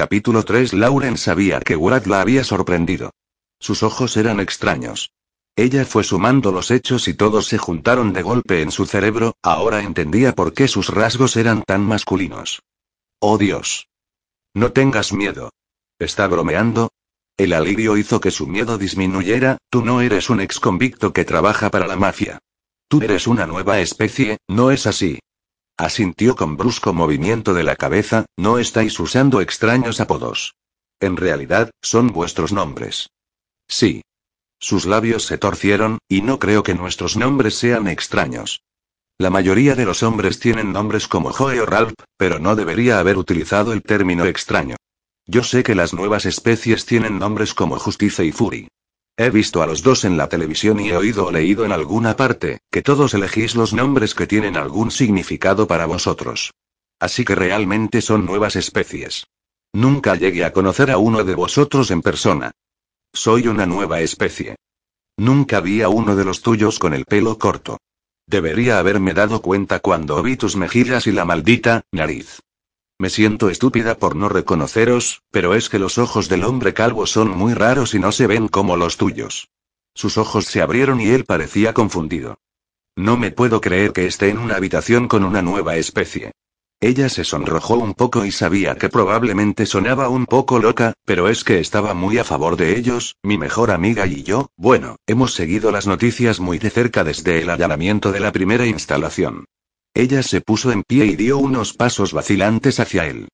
Capítulo 3 Lauren sabía que Ward la había sorprendido. Sus ojos eran extraños. Ella fue sumando los hechos y todos se juntaron de golpe en su cerebro, ahora entendía por qué sus rasgos eran tan masculinos. Oh Dios. No tengas miedo. ¿Está bromeando? El alivio hizo que su miedo disminuyera, tú no eres un ex convicto que trabaja para la mafia. Tú eres una nueva especie, ¿no es así? Asintió con brusco movimiento de la cabeza, no estáis usando extraños apodos. En realidad, son vuestros nombres. Sí. Sus labios se torcieron, y no creo que nuestros nombres sean extraños. La mayoría de los hombres tienen nombres como Joe o Ralph, pero no debería haber utilizado el término extraño. Yo sé que las nuevas especies tienen nombres como Justicia y Fury. He visto a los dos en la televisión y he oído o leído en alguna parte, que todos elegís los nombres que tienen algún significado para vosotros. Así que realmente son nuevas especies. Nunca llegué a conocer a uno de vosotros en persona. Soy una nueva especie. Nunca vi a uno de los tuyos con el pelo corto. Debería haberme dado cuenta cuando vi tus mejillas y la maldita nariz. Me siento estúpida por no reconoceros, pero es que los ojos del hombre calvo son muy raros y no se ven como los tuyos. Sus ojos se abrieron y él parecía confundido. No me puedo creer que esté en una habitación con una nueva especie. Ella se sonrojó un poco y sabía que probablemente sonaba un poco loca, pero es que estaba muy a favor de ellos, mi mejor amiga y yo, bueno, hemos seguido las noticias muy de cerca desde el allanamiento de la primera instalación. Ella se puso en pie y dio unos pasos vacilantes hacia él.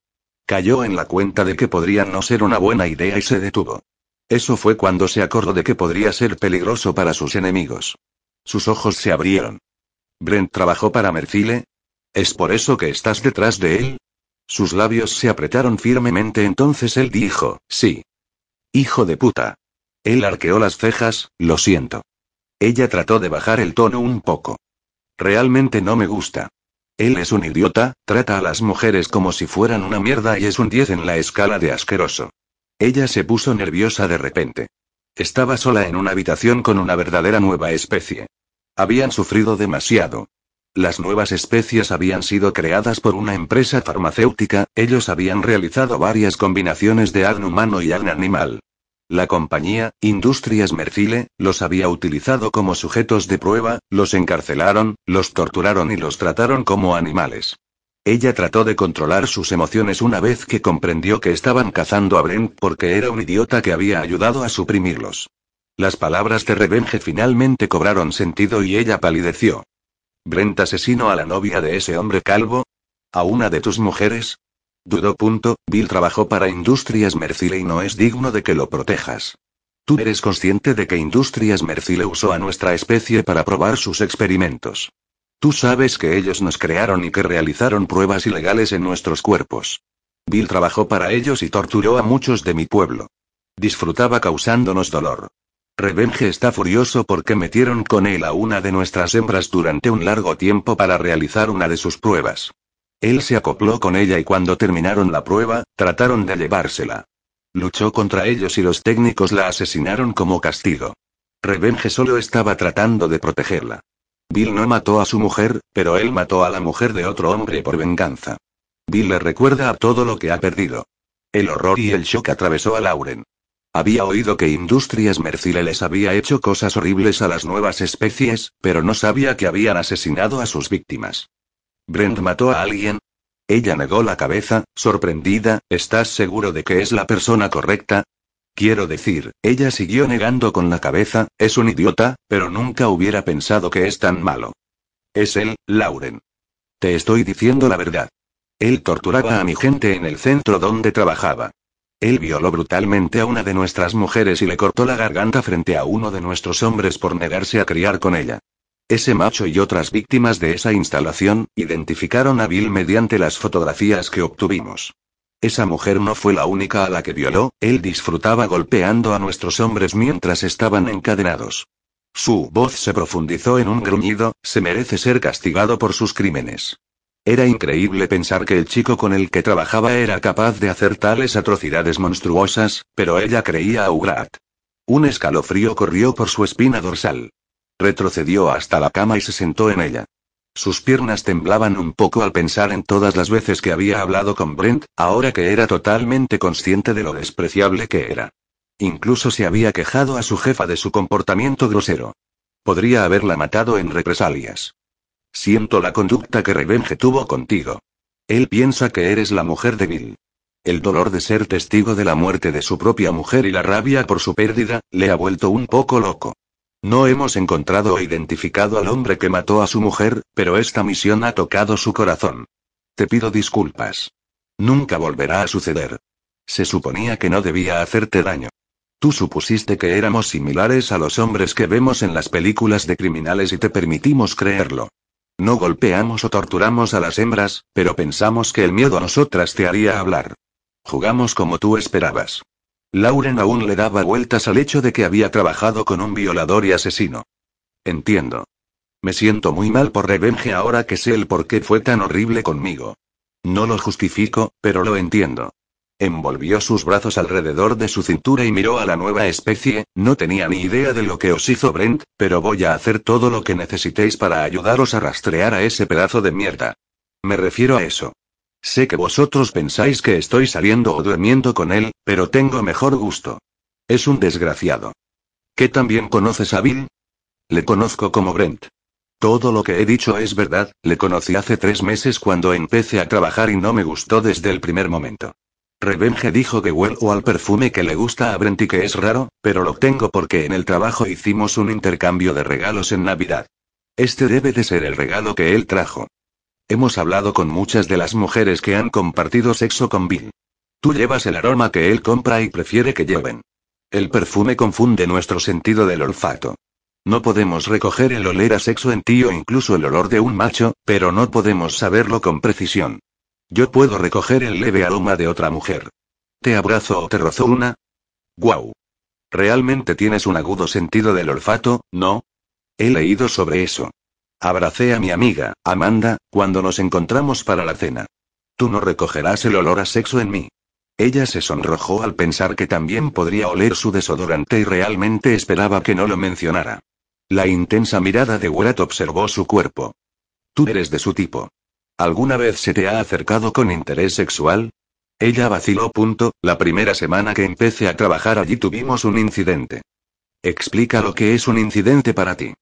Cayó en la cuenta de que podría no ser una buena idea y se detuvo. Eso fue cuando se acordó de que podría ser peligroso para sus enemigos. Sus ojos se abrieron. ¿Brent trabajó para Mercile? ¿Es por eso que estás detrás de él? Sus labios se apretaron firmemente entonces él dijo, sí. Hijo de puta. Él arqueó las cejas, lo siento. Ella trató de bajar el tono un poco. Realmente no me gusta. Él es un idiota, trata a las mujeres como si fueran una mierda y es un 10 en la escala de asqueroso. Ella se puso nerviosa de repente. Estaba sola en una habitación con una verdadera nueva especie. Habían sufrido demasiado. Las nuevas especies habían sido creadas por una empresa farmacéutica, ellos habían realizado varias combinaciones de ADN humano y ADN animal. La compañía, Industrias Mercile, los había utilizado como sujetos de prueba, los encarcelaron, los torturaron y los trataron como animales. Ella trató de controlar sus emociones una vez que comprendió que estaban cazando a Brent porque era un idiota que había ayudado a suprimirlos. Las palabras de Revenge finalmente cobraron sentido y ella palideció. ¿Brent asesinó a la novia de ese hombre calvo? ¿A una de tus mujeres? Dudó. Punto, Bill trabajó para Industrias Mercile y no es digno de que lo protejas. Tú eres consciente de que Industrias Mercile usó a nuestra especie para probar sus experimentos. Tú sabes que ellos nos crearon y que realizaron pruebas ilegales en nuestros cuerpos. Bill trabajó para ellos y torturó a muchos de mi pueblo. Disfrutaba causándonos dolor. Revenge está furioso porque metieron con él a una de nuestras hembras durante un largo tiempo para realizar una de sus pruebas. Él se acopló con ella y cuando terminaron la prueba, trataron de llevársela. Luchó contra ellos y los técnicos la asesinaron como castigo. Revenge solo estaba tratando de protegerla. Bill no mató a su mujer, pero él mató a la mujer de otro hombre por venganza. Bill le recuerda a todo lo que ha perdido. El horror y el shock atravesó a Lauren. Había oído que Industrias Mercile les había hecho cosas horribles a las nuevas especies, pero no sabía que habían asesinado a sus víctimas. ¿Brent mató a alguien? Ella negó la cabeza, sorprendida, ¿estás seguro de que es la persona correcta? Quiero decir, ella siguió negando con la cabeza, es un idiota, pero nunca hubiera pensado que es tan malo. Es él, Lauren. Te estoy diciendo la verdad. Él torturaba a mi gente en el centro donde trabajaba. Él violó brutalmente a una de nuestras mujeres y le cortó la garganta frente a uno de nuestros hombres por negarse a criar con ella. Ese macho y otras víctimas de esa instalación, identificaron a Bill mediante las fotografías que obtuvimos. Esa mujer no fue la única a la que violó, él disfrutaba golpeando a nuestros hombres mientras estaban encadenados. Su voz se profundizó en un gruñido, se merece ser castigado por sus crímenes. Era increíble pensar que el chico con el que trabajaba era capaz de hacer tales atrocidades monstruosas, pero ella creía a Ugrat. Un escalofrío corrió por su espina dorsal. Retrocedió hasta la cama y se sentó en ella. Sus piernas temblaban un poco al pensar en todas las veces que había hablado con Brent, ahora que era totalmente consciente de lo despreciable que era. Incluso se había quejado a su jefa de su comportamiento grosero. Podría haberla matado en represalias. Siento la conducta que Revenge tuvo contigo. Él piensa que eres la mujer de. El dolor de ser testigo de la muerte de su propia mujer y la rabia por su pérdida, le ha vuelto un poco loco. No hemos encontrado o identificado al hombre que mató a su mujer, pero esta misión ha tocado su corazón. Te pido disculpas. Nunca volverá a suceder. Se suponía que no debía hacerte daño. Tú supusiste que éramos similares a los hombres que vemos en las películas de criminales y te permitimos creerlo. No golpeamos o torturamos a las hembras, pero pensamos que el miedo a nosotras te haría hablar. Jugamos como tú esperabas. Lauren aún le daba vueltas al hecho de que había trabajado con un violador y asesino. Entiendo. Me siento muy mal por Revenge ahora que sé el por qué fue tan horrible conmigo. No lo justifico, pero lo entiendo. Envolvió sus brazos alrededor de su cintura y miró a la nueva especie, no tenía ni idea de lo que os hizo Brent, pero voy a hacer todo lo que necesitéis para ayudaros a rastrear a ese pedazo de mierda. Me refiero a eso. Sé que vosotros pensáis que estoy saliendo o durmiendo con él, pero tengo mejor gusto. Es un desgraciado. ¿Qué también conoces a Bill? Le conozco como Brent. Todo lo que he dicho es verdad, le conocí hace tres meses cuando empecé a trabajar y no me gustó desde el primer momento. Revenge dijo que huelo al perfume que le gusta a Brent y que es raro, pero lo tengo porque en el trabajo hicimos un intercambio de regalos en Navidad. Este debe de ser el regalo que él trajo. Hemos hablado con muchas de las mujeres que han compartido sexo con Bill. Tú llevas el aroma que él compra y prefiere que lleven. El perfume confunde nuestro sentido del olfato. No podemos recoger el oler a sexo en ti o incluso el olor de un macho, pero no podemos saberlo con precisión. Yo puedo recoger el leve aroma de otra mujer. ¿Te abrazo o te rozo una? ¡Guau! Realmente tienes un agudo sentido del olfato, ¿no? He leído sobre eso. Abracé a mi amiga, Amanda, cuando nos encontramos para la cena. Tú no recogerás el olor a sexo en mí. Ella se sonrojó al pensar que también podría oler su desodorante y realmente esperaba que no lo mencionara. La intensa mirada de Wyatt observó su cuerpo. Tú eres de su tipo. ¿Alguna vez se te ha acercado con interés sexual? Ella vaciló. Punto. La primera semana que empecé a trabajar allí tuvimos un incidente. Explica lo que es un incidente para ti.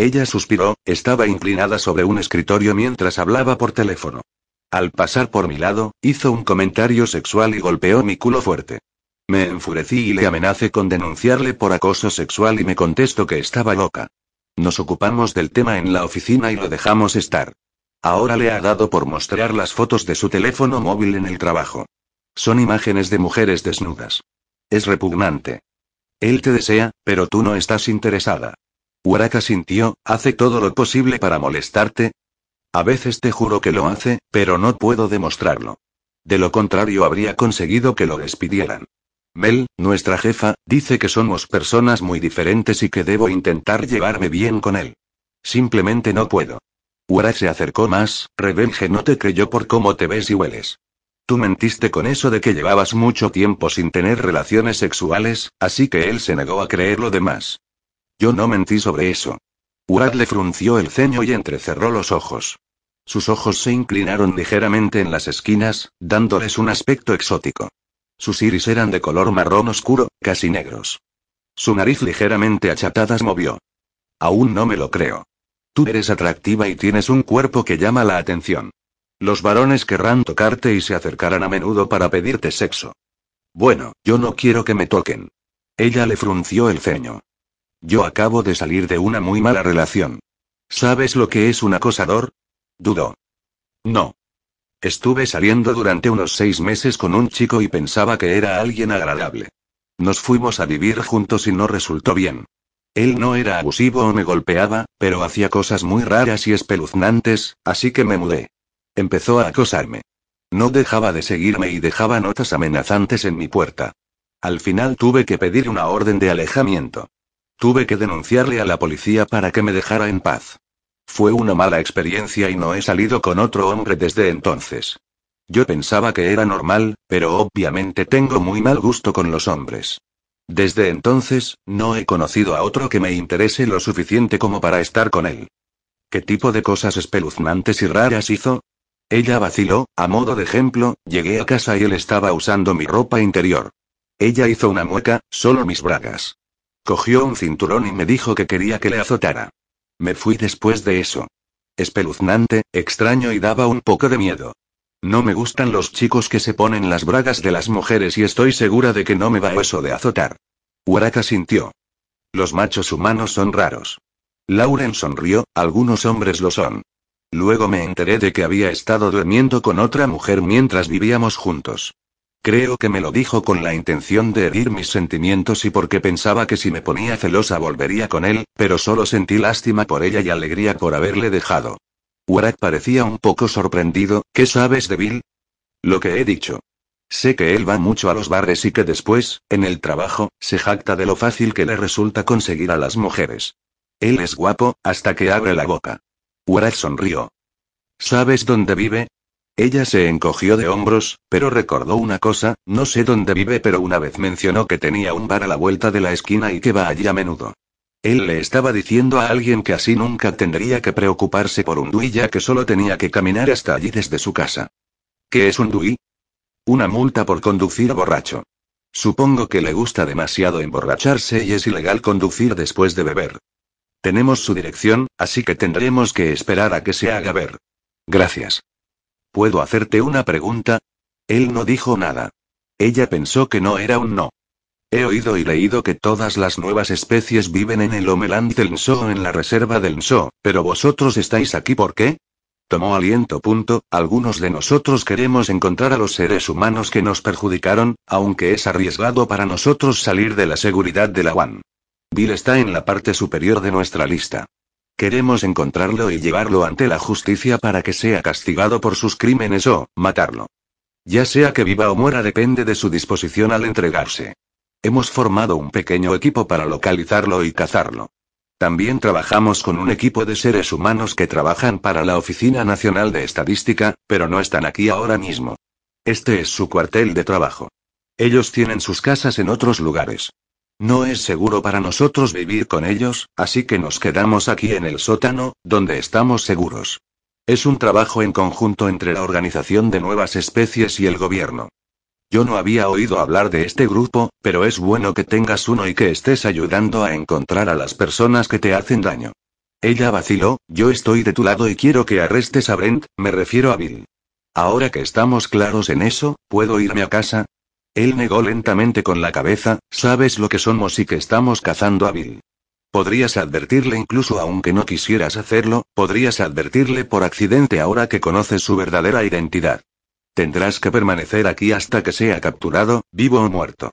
Ella suspiró, estaba inclinada sobre un escritorio mientras hablaba por teléfono. Al pasar por mi lado, hizo un comentario sexual y golpeó mi culo fuerte. Me enfurecí y le amenacé con denunciarle por acoso sexual y me contestó que estaba loca. Nos ocupamos del tema en la oficina y lo dejamos estar. Ahora le ha dado por mostrar las fotos de su teléfono móvil en el trabajo. Son imágenes de mujeres desnudas. Es repugnante. Él te desea, pero tú no estás interesada. Uraka sintió, ¿hace todo lo posible para molestarte? A veces te juro que lo hace, pero no puedo demostrarlo. De lo contrario habría conseguido que lo despidieran. Mel, nuestra jefa, dice que somos personas muy diferentes y que debo intentar llevarme bien con él. Simplemente no puedo. Urak se acercó más, Revenge no te creyó por cómo te ves y hueles. Tú mentiste con eso de que llevabas mucho tiempo sin tener relaciones sexuales, así que él se negó a creer lo demás. Yo no mentí sobre eso. Urad le frunció el ceño y entrecerró los ojos. Sus ojos se inclinaron ligeramente en las esquinas, dándoles un aspecto exótico. Sus iris eran de color marrón oscuro, casi negros. Su nariz ligeramente achatada se movió. Aún no me lo creo. Tú eres atractiva y tienes un cuerpo que llama la atención. Los varones querrán tocarte y se acercarán a menudo para pedirte sexo. Bueno, yo no quiero que me toquen. Ella le frunció el ceño. Yo acabo de salir de una muy mala relación. ¿Sabes lo que es un acosador? Dudó. No. Estuve saliendo durante unos seis meses con un chico y pensaba que era alguien agradable. Nos fuimos a vivir juntos y no resultó bien. Él no era abusivo o me golpeaba, pero hacía cosas muy raras y espeluznantes, así que me mudé. Empezó a acosarme. No dejaba de seguirme y dejaba notas amenazantes en mi puerta. Al final tuve que pedir una orden de alejamiento. Tuve que denunciarle a la policía para que me dejara en paz. Fue una mala experiencia y no he salido con otro hombre desde entonces. Yo pensaba que era normal, pero obviamente tengo muy mal gusto con los hombres. Desde entonces, no he conocido a otro que me interese lo suficiente como para estar con él. ¿Qué tipo de cosas espeluznantes y raras hizo? Ella vaciló, a modo de ejemplo, llegué a casa y él estaba usando mi ropa interior. Ella hizo una mueca, solo mis bragas. Cogió un cinturón y me dijo que quería que le azotara. Me fui después de eso. Espeluznante, extraño y daba un poco de miedo. No me gustan los chicos que se ponen las bragas de las mujeres y estoy segura de que no me va eso de azotar. Uraka sintió. Los machos humanos son raros. Lauren sonrió, algunos hombres lo son. Luego me enteré de que había estado durmiendo con otra mujer mientras vivíamos juntos. Creo que me lo dijo con la intención de herir mis sentimientos y porque pensaba que si me ponía celosa volvería con él, pero solo sentí lástima por ella y alegría por haberle dejado. Warak parecía un poco sorprendido, ¿qué sabes de Bill? Lo que he dicho. Sé que él va mucho a los bares y que después, en el trabajo, se jacta de lo fácil que le resulta conseguir a las mujeres. Él es guapo, hasta que abre la boca. Warat sonrió. ¿Sabes dónde vive? Ella se encogió de hombros, pero recordó una cosa, no sé dónde vive, pero una vez mencionó que tenía un bar a la vuelta de la esquina y que va allí a menudo. Él le estaba diciendo a alguien que así nunca tendría que preocuparse por un Dui ya que solo tenía que caminar hasta allí desde su casa. ¿Qué es un Dui? Una multa por conducir borracho. Supongo que le gusta demasiado emborracharse y es ilegal conducir después de beber. Tenemos su dirección, así que tendremos que esperar a que se haga ver. Gracias. ¿Puedo hacerte una pregunta? Él no dijo nada. Ella pensó que no era un no. He oído y leído que todas las nuevas especies viven en el Homeland del Nso en la reserva del Nso, pero vosotros estáis aquí ¿por qué? Tomó aliento. Punto. Algunos de nosotros queremos encontrar a los seres humanos que nos perjudicaron, aunque es arriesgado para nosotros salir de la seguridad de la One. Bill está en la parte superior de nuestra lista. Queremos encontrarlo y llevarlo ante la justicia para que sea castigado por sus crímenes o, matarlo. Ya sea que viva o muera depende de su disposición al entregarse. Hemos formado un pequeño equipo para localizarlo y cazarlo. También trabajamos con un equipo de seres humanos que trabajan para la Oficina Nacional de Estadística, pero no están aquí ahora mismo. Este es su cuartel de trabajo. Ellos tienen sus casas en otros lugares. No es seguro para nosotros vivir con ellos, así que nos quedamos aquí en el sótano, donde estamos seguros. Es un trabajo en conjunto entre la Organización de Nuevas Especies y el gobierno. Yo no había oído hablar de este grupo, pero es bueno que tengas uno y que estés ayudando a encontrar a las personas que te hacen daño. Ella vaciló, yo estoy de tu lado y quiero que arrestes a Brent, me refiero a Bill. Ahora que estamos claros en eso, ¿puedo irme a casa? Él negó lentamente con la cabeza, sabes lo que somos y que estamos cazando a Bill. Podrías advertirle incluso aunque no quisieras hacerlo, podrías advertirle por accidente ahora que conoces su verdadera identidad. Tendrás que permanecer aquí hasta que sea capturado, vivo o muerto.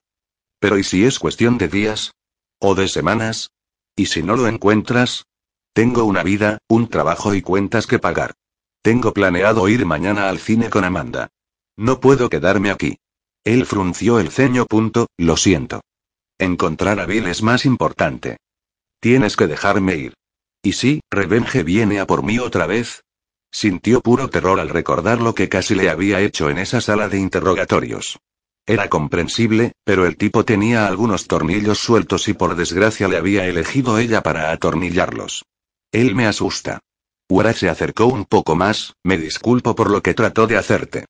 Pero ¿y si es cuestión de días? ¿O de semanas? ¿Y si no lo encuentras? Tengo una vida, un trabajo y cuentas que pagar. Tengo planeado ir mañana al cine con Amanda. No puedo quedarme aquí. Él frunció el ceño. Punto, lo siento. Encontrar a Bill es más importante. Tienes que dejarme ir. ¿Y si, Revenge viene a por mí otra vez? Sintió puro terror al recordar lo que casi le había hecho en esa sala de interrogatorios. Era comprensible, pero el tipo tenía algunos tornillos sueltos y por desgracia le había elegido ella para atornillarlos. Él me asusta. Wara se acercó un poco más, me disculpo por lo que trató de hacerte.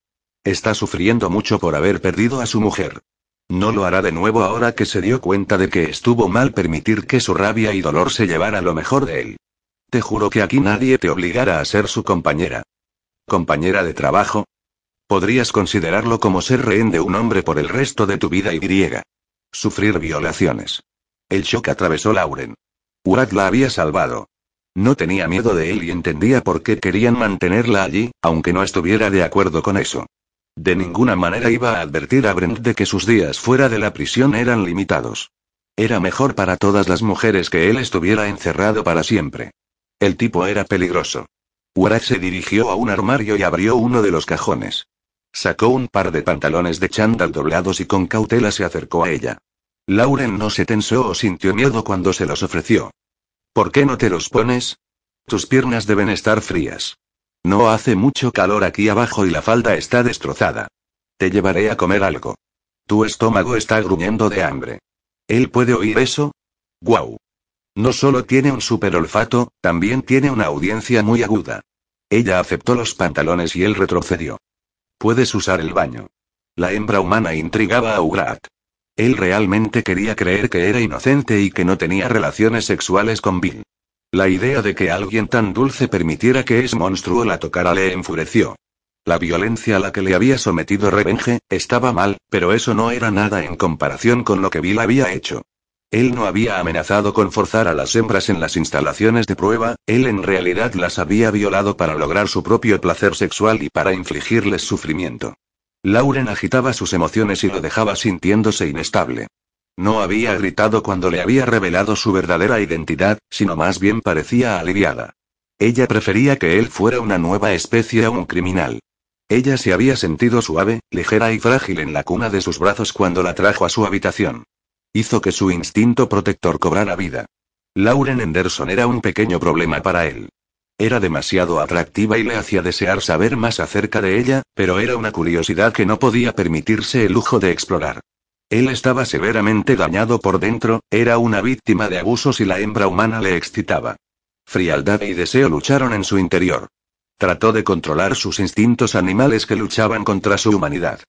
Está sufriendo mucho por haber perdido a su mujer. No lo hará de nuevo ahora que se dio cuenta de que estuvo mal permitir que su rabia y dolor se llevara lo mejor de él. Te juro que aquí nadie te obligará a ser su compañera. ¿Compañera de trabajo? Podrías considerarlo como ser rehén de un hombre por el resto de tu vida y griega. Sufrir violaciones. El shock atravesó Lauren. Urad la había salvado. No tenía miedo de él y entendía por qué querían mantenerla allí, aunque no estuviera de acuerdo con eso. De ninguna manera iba a advertir a Brent de que sus días fuera de la prisión eran limitados. Era mejor para todas las mujeres que él estuviera encerrado para siempre. El tipo era peligroso. Warat se dirigió a un armario y abrió uno de los cajones. Sacó un par de pantalones de chándal doblados y con cautela se acercó a ella. Lauren no se tensó o sintió miedo cuando se los ofreció. ¿Por qué no te los pones? Tus piernas deben estar frías. No hace mucho calor aquí abajo y la falda está destrozada. Te llevaré a comer algo. Tu estómago está gruñendo de hambre. ¿Él puede oír eso? ¡Guau! No solo tiene un super olfato, también tiene una audiencia muy aguda. Ella aceptó los pantalones y él retrocedió. Puedes usar el baño. La hembra humana intrigaba a Ugrat. Él realmente quería creer que era inocente y que no tenía relaciones sexuales con Bill. La idea de que alguien tan dulce permitiera que ese monstruo la tocara le enfureció. La violencia a la que le había sometido Revenge, estaba mal, pero eso no era nada en comparación con lo que Bill había hecho. Él no había amenazado con forzar a las hembras en las instalaciones de prueba, él en realidad las había violado para lograr su propio placer sexual y para infligirles sufrimiento. Lauren agitaba sus emociones y lo dejaba sintiéndose inestable. No había gritado cuando le había revelado su verdadera identidad, sino más bien parecía aliviada. Ella prefería que él fuera una nueva especie a un criminal. Ella se había sentido suave, ligera y frágil en la cuna de sus brazos cuando la trajo a su habitación. Hizo que su instinto protector cobrara vida. Lauren Henderson era un pequeño problema para él. Era demasiado atractiva y le hacía desear saber más acerca de ella, pero era una curiosidad que no podía permitirse el lujo de explorar. Él estaba severamente dañado por dentro, era una víctima de abusos y la hembra humana le excitaba. Frialdad y deseo lucharon en su interior. Trató de controlar sus instintos animales que luchaban contra su humanidad.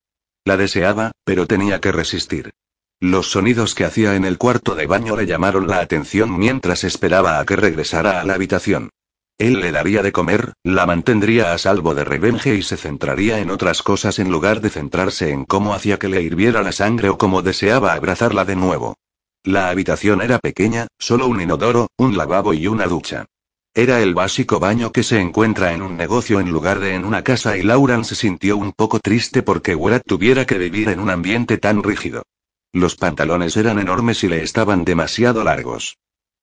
La deseaba, pero tenía que resistir. Los sonidos que hacía en el cuarto de baño le llamaron la atención mientras esperaba a que regresara a la habitación. Él le daría de comer, la mantendría a salvo de Revenge y se centraría en otras cosas en lugar de centrarse en cómo hacía que le hirviera la sangre o cómo deseaba abrazarla de nuevo. La habitación era pequeña, solo un inodoro, un lavabo y una ducha. Era el básico baño que se encuentra en un negocio en lugar de en una casa y Lauren se sintió un poco triste porque Wyatt tuviera que vivir en un ambiente tan rígido. Los pantalones eran enormes y le estaban demasiado largos.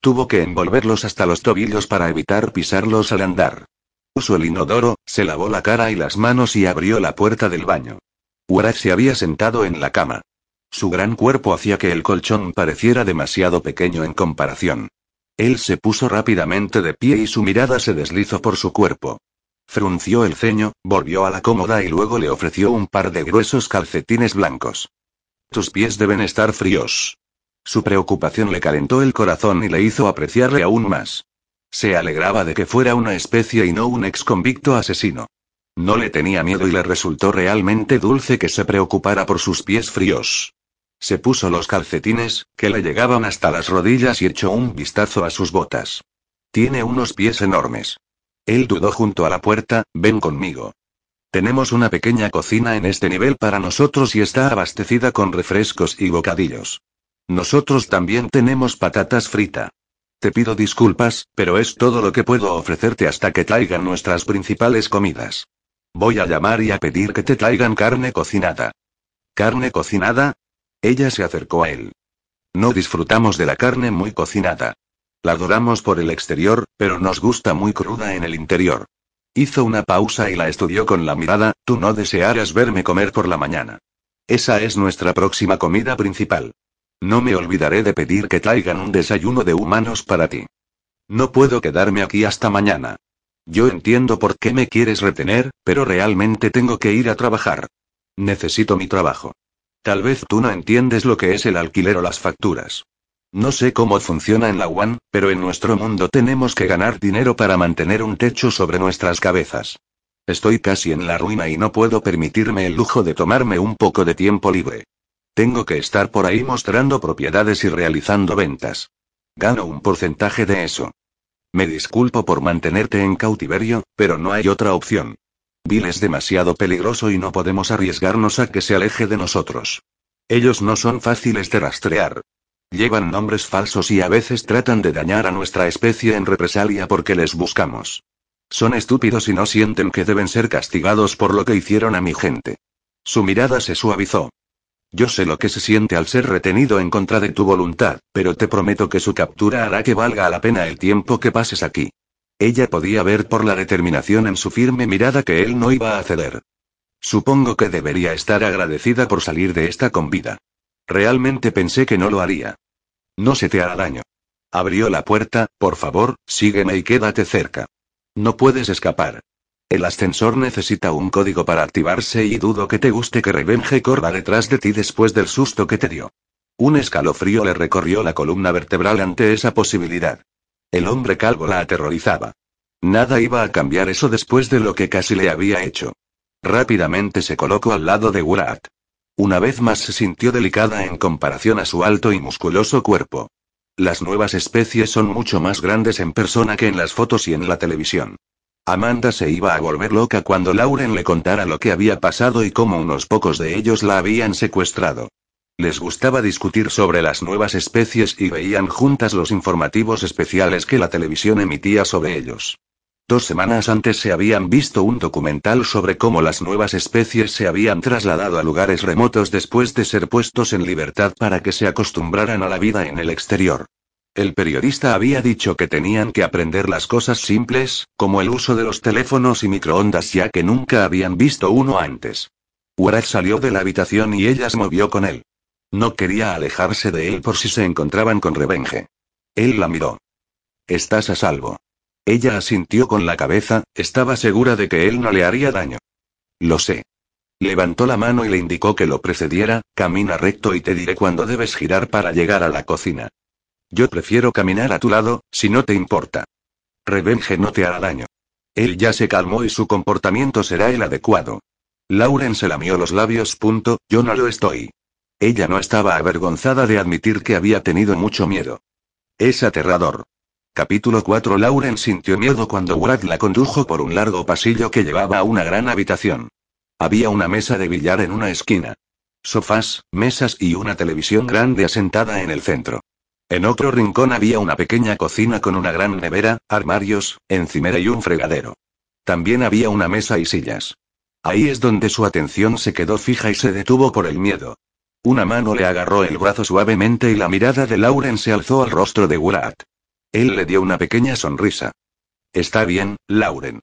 Tuvo que envolverlos hasta los tobillos para evitar pisarlos al andar. Usó el inodoro, se lavó la cara y las manos y abrió la puerta del baño. Wyatt se había sentado en la cama. Su gran cuerpo hacía que el colchón pareciera demasiado pequeño en comparación. Él se puso rápidamente de pie y su mirada se deslizó por su cuerpo. Frunció el ceño, volvió a la cómoda y luego le ofreció un par de gruesos calcetines blancos. Tus pies deben estar fríos. Su preocupación le calentó el corazón y le hizo apreciarle aún más. Se alegraba de que fuera una especie y no un ex convicto asesino. No le tenía miedo y le resultó realmente dulce que se preocupara por sus pies fríos. Se puso los calcetines, que le llegaban hasta las rodillas y echó un vistazo a sus botas. Tiene unos pies enormes. Él dudó junto a la puerta, ven conmigo. Tenemos una pequeña cocina en este nivel para nosotros y está abastecida con refrescos y bocadillos. Nosotros también tenemos patatas frita. Te pido disculpas, pero es todo lo que puedo ofrecerte hasta que traigan nuestras principales comidas. Voy a llamar y a pedir que te traigan carne cocinada. ¿Carne cocinada? Ella se acercó a él. No disfrutamos de la carne muy cocinada. La adoramos por el exterior, pero nos gusta muy cruda en el interior. Hizo una pausa y la estudió con la mirada, tú no desearás verme comer por la mañana. Esa es nuestra próxima comida principal. No me olvidaré de pedir que traigan un desayuno de humanos para ti. No puedo quedarme aquí hasta mañana. Yo entiendo por qué me quieres retener, pero realmente tengo que ir a trabajar. Necesito mi trabajo. Tal vez tú no entiendes lo que es el alquiler o las facturas. No sé cómo funciona en la One, pero en nuestro mundo tenemos que ganar dinero para mantener un techo sobre nuestras cabezas. Estoy casi en la ruina y no puedo permitirme el lujo de tomarme un poco de tiempo libre. Tengo que estar por ahí mostrando propiedades y realizando ventas. Gano un porcentaje de eso. Me disculpo por mantenerte en cautiverio, pero no hay otra opción. Bill es demasiado peligroso y no podemos arriesgarnos a que se aleje de nosotros. Ellos no son fáciles de rastrear. Llevan nombres falsos y a veces tratan de dañar a nuestra especie en represalia porque les buscamos. Son estúpidos y no sienten que deben ser castigados por lo que hicieron a mi gente. Su mirada se suavizó. Yo sé lo que se siente al ser retenido en contra de tu voluntad, pero te prometo que su captura hará que valga la pena el tiempo que pases aquí. Ella podía ver por la determinación en su firme mirada que él no iba a ceder. Supongo que debería estar agradecida por salir de esta con vida. Realmente pensé que no lo haría. No se te hará daño. Abrió la puerta, por favor, sígueme y quédate cerca. No puedes escapar. El ascensor necesita un código para activarse y dudo que te guste que Revenge corra detrás de ti después del susto que te dio. Un escalofrío le recorrió la columna vertebral ante esa posibilidad. El hombre calvo la aterrorizaba. Nada iba a cambiar eso después de lo que casi le había hecho. Rápidamente se colocó al lado de Wurat. Una vez más se sintió delicada en comparación a su alto y musculoso cuerpo. Las nuevas especies son mucho más grandes en persona que en las fotos y en la televisión. Amanda se iba a volver loca cuando Lauren le contara lo que había pasado y cómo unos pocos de ellos la habían secuestrado. Les gustaba discutir sobre las nuevas especies y veían juntas los informativos especiales que la televisión emitía sobre ellos. Dos semanas antes se habían visto un documental sobre cómo las nuevas especies se habían trasladado a lugares remotos después de ser puestos en libertad para que se acostumbraran a la vida en el exterior. El periodista había dicho que tenían que aprender las cosas simples, como el uso de los teléfonos y microondas ya que nunca habían visto uno antes. Warat salió de la habitación y ella se movió con él. No quería alejarse de él por si se encontraban con Revenge. Él la miró. Estás a salvo. Ella asintió con la cabeza, estaba segura de que él no le haría daño. Lo sé. Levantó la mano y le indicó que lo precediera, camina recto y te diré cuándo debes girar para llegar a la cocina. Yo prefiero caminar a tu lado, si no te importa. Revenge no te hará daño. Él ya se calmó y su comportamiento será el adecuado. Lauren se lamió los labios. Punto, yo no lo estoy. Ella no estaba avergonzada de admitir que había tenido mucho miedo. Es aterrador. Capítulo 4 Lauren sintió miedo cuando Brad la condujo por un largo pasillo que llevaba a una gran habitación. Había una mesa de billar en una esquina. Sofás, mesas y una televisión grande asentada en el centro. En otro rincón había una pequeña cocina con una gran nevera, armarios, encimera y un fregadero. También había una mesa y sillas. Ahí es donde su atención se quedó fija y se detuvo por el miedo. Una mano le agarró el brazo suavemente y la mirada de Lauren se alzó al rostro de Wurat. Él le dio una pequeña sonrisa. Está bien, Lauren.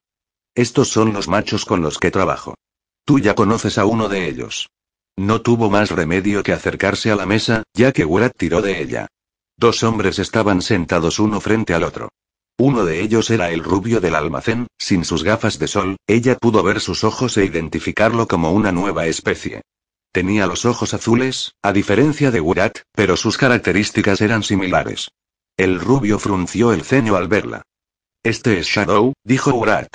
Estos son los machos con los que trabajo. Tú ya conoces a uno de ellos. No tuvo más remedio que acercarse a la mesa, ya que Wurat tiró de ella. Dos hombres estaban sentados uno frente al otro. Uno de ellos era el rubio del almacén, sin sus gafas de sol, ella pudo ver sus ojos e identificarlo como una nueva especie. Tenía los ojos azules, a diferencia de Urat, pero sus características eran similares. El rubio frunció el ceño al verla. Este es Shadow, dijo Urat.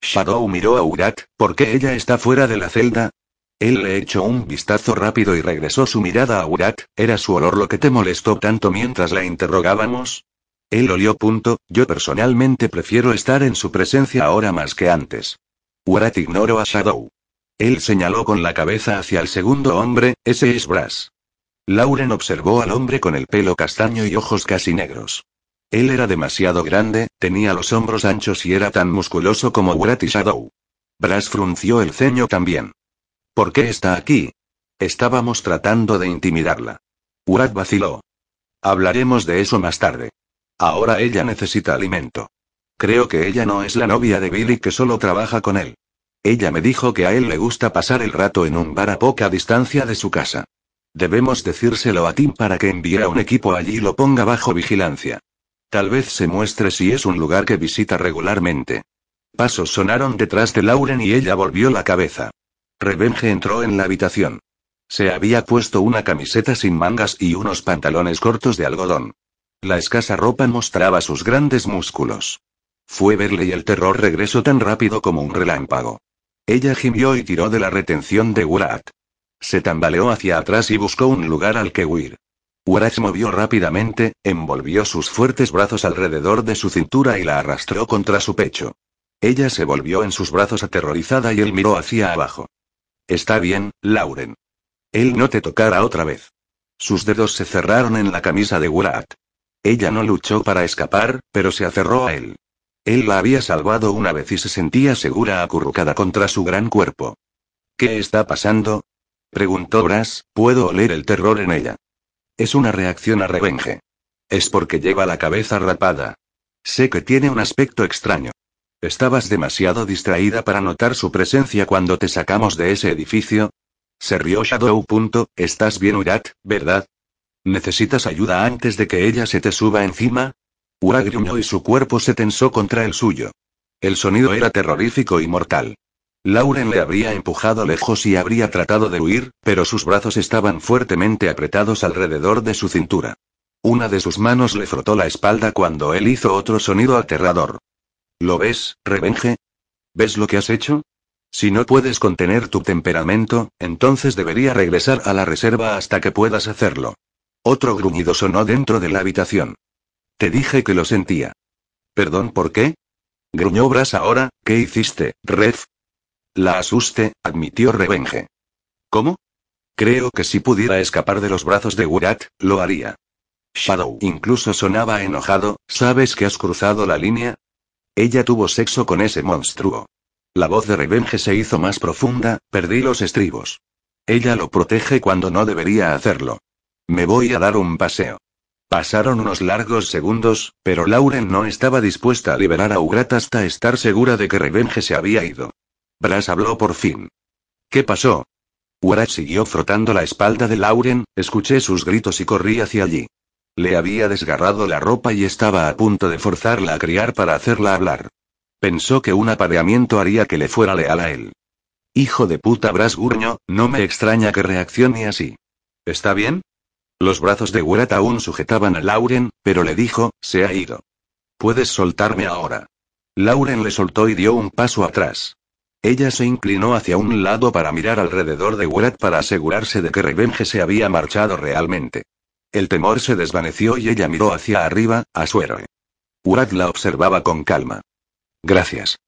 Shadow miró a Urat, ¿por qué ella está fuera de la celda? Él le echó un vistazo rápido y regresó su mirada a Urat, ¿era su olor lo que te molestó tanto mientras la interrogábamos? Él olió punto, yo personalmente prefiero estar en su presencia ahora más que antes. Urat ignoró a Shadow. Él señaló con la cabeza hacia el segundo hombre, ese es Brass. Lauren observó al hombre con el pelo castaño y ojos casi negros. Él era demasiado grande, tenía los hombros anchos y era tan musculoso como Urat y Shadow. Brass frunció el ceño también. ¿Por qué está aquí? Estábamos tratando de intimidarla. Urat vaciló. Hablaremos de eso más tarde. Ahora ella necesita alimento. Creo que ella no es la novia de Billy que solo trabaja con él. Ella me dijo que a él le gusta pasar el rato en un bar a poca distancia de su casa. Debemos decírselo a Tim para que envíe a un equipo allí y lo ponga bajo vigilancia. Tal vez se muestre si es un lugar que visita regularmente. Pasos sonaron detrás de Lauren y ella volvió la cabeza. Revenge entró en la habitación. Se había puesto una camiseta sin mangas y unos pantalones cortos de algodón. La escasa ropa mostraba sus grandes músculos. Fue verle y el terror regresó tan rápido como un relámpago. Ella gimió y tiró de la retención de Wurat. Se tambaleó hacia atrás y buscó un lugar al que huir. Wurat se movió rápidamente, envolvió sus fuertes brazos alrededor de su cintura y la arrastró contra su pecho. Ella se volvió en sus brazos aterrorizada y él miró hacia abajo. Está bien, Lauren. Él no te tocará otra vez. Sus dedos se cerraron en la camisa de Wurat. Ella no luchó para escapar, pero se aferró a él. Él la había salvado una vez y se sentía segura acurrucada contra su gran cuerpo. ¿Qué está pasando? Preguntó Brass, puedo oler el terror en ella. Es una reacción a revenge. Es porque lleva la cabeza rapada. Sé que tiene un aspecto extraño. ¿Estabas demasiado distraída para notar su presencia cuando te sacamos de ese edificio? Se rió Shadow. Estás bien, Urat, ¿verdad? ¿Necesitas ayuda antes de que ella se te suba encima? Urat gruñó y su cuerpo se tensó contra el suyo. El sonido era terrorífico y mortal. Lauren le habría empujado lejos y habría tratado de huir, pero sus brazos estaban fuertemente apretados alrededor de su cintura. Una de sus manos le frotó la espalda cuando él hizo otro sonido aterrador. ¿Lo ves, Revenge? ¿Ves lo que has hecho? Si no puedes contener tu temperamento, entonces debería regresar a la reserva hasta que puedas hacerlo. Otro gruñido sonó dentro de la habitación. Te dije que lo sentía. ¿Perdón por qué? Gruñó Brass ahora, ¿qué hiciste, Ref? La asuste, admitió Revenge. ¿Cómo? Creo que si pudiera escapar de los brazos de Wurat, lo haría. Shadow incluso sonaba enojado, ¿sabes que has cruzado la línea? Ella tuvo sexo con ese monstruo. La voz de Revenge se hizo más profunda, perdí los estribos. Ella lo protege cuando no debería hacerlo. Me voy a dar un paseo. Pasaron unos largos segundos, pero Lauren no estaba dispuesta a liberar a Ugrat hasta estar segura de que Revenge se había ido. Brass habló por fin. ¿Qué pasó? Ugrat siguió frotando la espalda de Lauren, escuché sus gritos y corrí hacia allí. Le había desgarrado la ropa y estaba a punto de forzarla a criar para hacerla hablar. Pensó que un apareamiento haría que le fuera leal a él. Hijo de puta Brass Gurño, no me extraña que reaccione así. ¿Está bien? Los brazos de Werat aún sujetaban a Lauren, pero le dijo, se ha ido. Puedes soltarme ahora. Lauren le soltó y dio un paso atrás. Ella se inclinó hacia un lado para mirar alrededor de Werat para asegurarse de que Revenge se había marchado realmente. El temor se desvaneció y ella miró hacia arriba, a su héroe. Urat la observaba con calma. Gracias.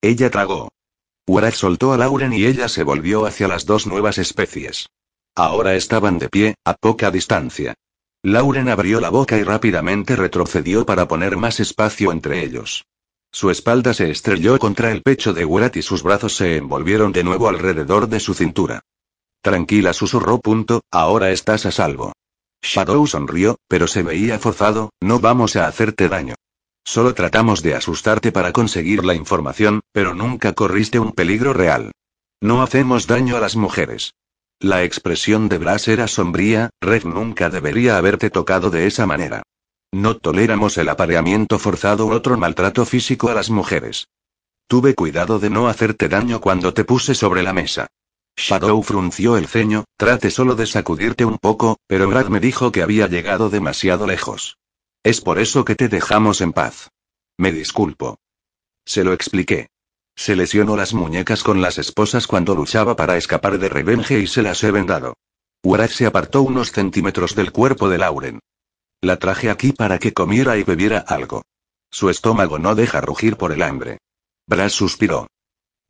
Ella tragó. Urat soltó a Lauren y ella se volvió hacia las dos nuevas especies. Ahora estaban de pie, a poca distancia. Lauren abrió la boca y rápidamente retrocedió para poner más espacio entre ellos. Su espalda se estrelló contra el pecho de Urat y sus brazos se envolvieron de nuevo alrededor de su cintura. Tranquila, susurró. Punto, ahora estás a salvo. Shadow sonrió, pero se veía forzado, no vamos a hacerte daño. Solo tratamos de asustarte para conseguir la información, pero nunca corriste un peligro real. No hacemos daño a las mujeres. La expresión de Brass era sombría, Red nunca debería haberte tocado de esa manera. No toleramos el apareamiento forzado u otro maltrato físico a las mujeres. Tuve cuidado de no hacerte daño cuando te puse sobre la mesa. Shadow frunció el ceño, trate solo de sacudirte un poco, pero Brad me dijo que había llegado demasiado lejos. Es por eso que te dejamos en paz. Me disculpo. Se lo expliqué. Se lesionó las muñecas con las esposas cuando luchaba para escapar de Revenge y se las he vendado. Urat se apartó unos centímetros del cuerpo de Lauren. La traje aquí para que comiera y bebiera algo. Su estómago no deja rugir por el hambre. Brass suspiró.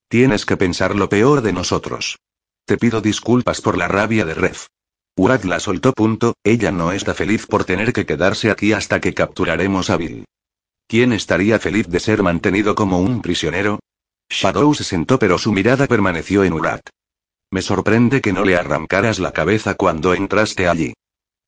Tienes que pensar lo peor de nosotros. Te pido disculpas por la rabia de Ref. Urat la soltó. Punto, ella no está feliz por tener que quedarse aquí hasta que capturaremos a Bill. ¿Quién estaría feliz de ser mantenido como un prisionero? Shadow se sentó pero su mirada permaneció en Urat. Me sorprende que no le arrancaras la cabeza cuando entraste allí.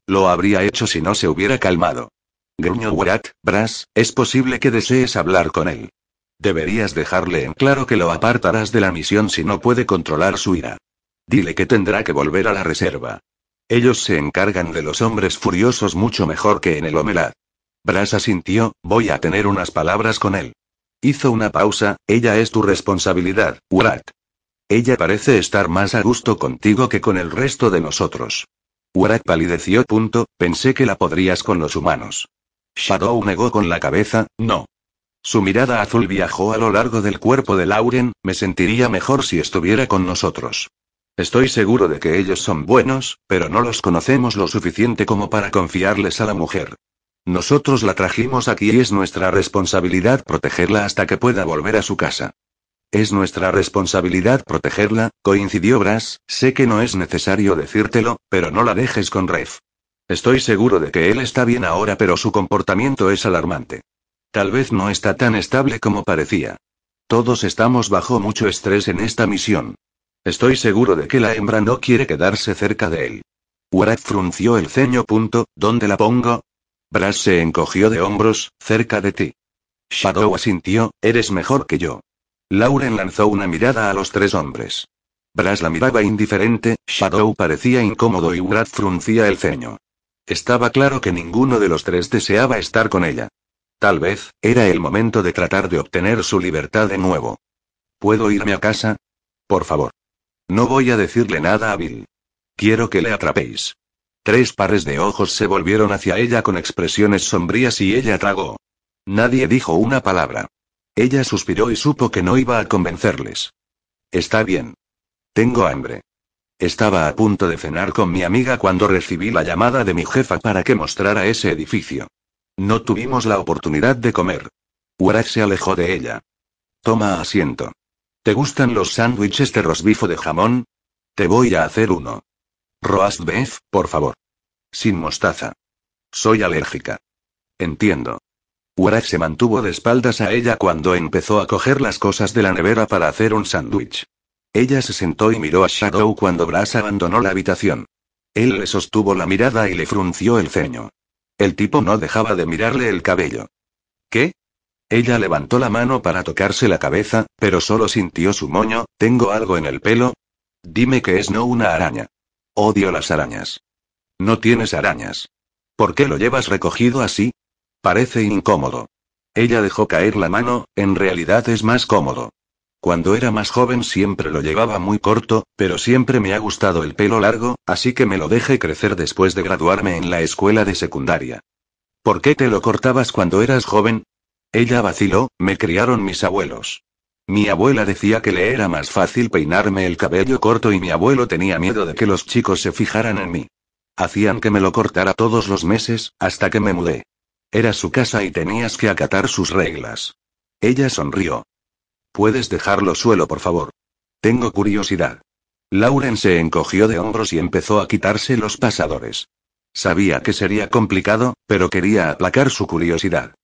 Lo habría hecho si no se hubiera calmado. Gruñó Urat, Brass, es posible que desees hablar con él. Deberías dejarle en claro que lo apartarás de la misión si no puede controlar su ira. Dile que tendrá que volver a la reserva. Ellos se encargan de los hombres furiosos mucho mejor que en el Omelat. Brass asintió, voy a tener unas palabras con él. Hizo una pausa, ella es tu responsabilidad, Urat. Ella parece estar más a gusto contigo que con el resto de nosotros. Urat palideció. Punto, pensé que la podrías con los humanos. Shadow negó con la cabeza, no. Su mirada azul viajó a lo largo del cuerpo de Lauren, me sentiría mejor si estuviera con nosotros. Estoy seguro de que ellos son buenos, pero no los conocemos lo suficiente como para confiarles a la mujer. Nosotros la trajimos aquí y es nuestra responsabilidad protegerla hasta que pueda volver a su casa. Es nuestra responsabilidad protegerla, coincidió Brass, sé que no es necesario decírtelo, pero no la dejes con Ref. Estoy seguro de que él está bien ahora, pero su comportamiento es alarmante. Tal vez no está tan estable como parecía. Todos estamos bajo mucho estrés en esta misión. Estoy seguro de que la hembra no quiere quedarse cerca de él. Warat frunció el ceño. Punto, ¿Dónde la pongo? Brass se encogió de hombros, cerca de ti. Shadow asintió, eres mejor que yo. Lauren lanzó una mirada a los tres hombres. Brass la miraba indiferente, Shadow parecía incómodo y Brad fruncía el ceño. Estaba claro que ninguno de los tres deseaba estar con ella. Tal vez, era el momento de tratar de obtener su libertad de nuevo. ¿Puedo irme a casa? Por favor. No voy a decirle nada a Bill. Quiero que le atrapéis. Tres pares de ojos se volvieron hacia ella con expresiones sombrías y ella tragó. Nadie dijo una palabra. Ella suspiró y supo que no iba a convencerles. Está bien. Tengo hambre. Estaba a punto de cenar con mi amiga cuando recibí la llamada de mi jefa para que mostrara ese edificio. No tuvimos la oportunidad de comer. Warad se alejó de ella. Toma asiento. ¿Te gustan los sándwiches de rosbifo de jamón? Te voy a hacer uno. Roast beef, por favor. Sin mostaza. Soy alérgica. Entiendo. Warad se mantuvo de espaldas a ella cuando empezó a coger las cosas de la nevera para hacer un sándwich. Ella se sentó y miró a Shadow cuando Brass abandonó la habitación. Él le sostuvo la mirada y le frunció el ceño. El tipo no dejaba de mirarle el cabello. ¿Qué? Ella levantó la mano para tocarse la cabeza, pero solo sintió su moño, ¿tengo algo en el pelo? Dime que es no una araña. Odio las arañas. No tienes arañas. ¿Por qué lo llevas recogido así? Parece incómodo. Ella dejó caer la mano, en realidad es más cómodo. Cuando era más joven siempre lo llevaba muy corto, pero siempre me ha gustado el pelo largo, así que me lo dejé crecer después de graduarme en la escuela de secundaria. ¿Por qué te lo cortabas cuando eras joven? Ella vaciló, me criaron mis abuelos. Mi abuela decía que le era más fácil peinarme el cabello corto y mi abuelo tenía miedo de que los chicos se fijaran en mí. Hacían que me lo cortara todos los meses, hasta que me mudé. Era su casa y tenías que acatar sus reglas. Ella sonrió. ¿Puedes dejarlo suelo, por favor? Tengo curiosidad. Lauren se encogió de hombros y empezó a quitarse los pasadores. Sabía que sería complicado, pero quería aplacar su curiosidad.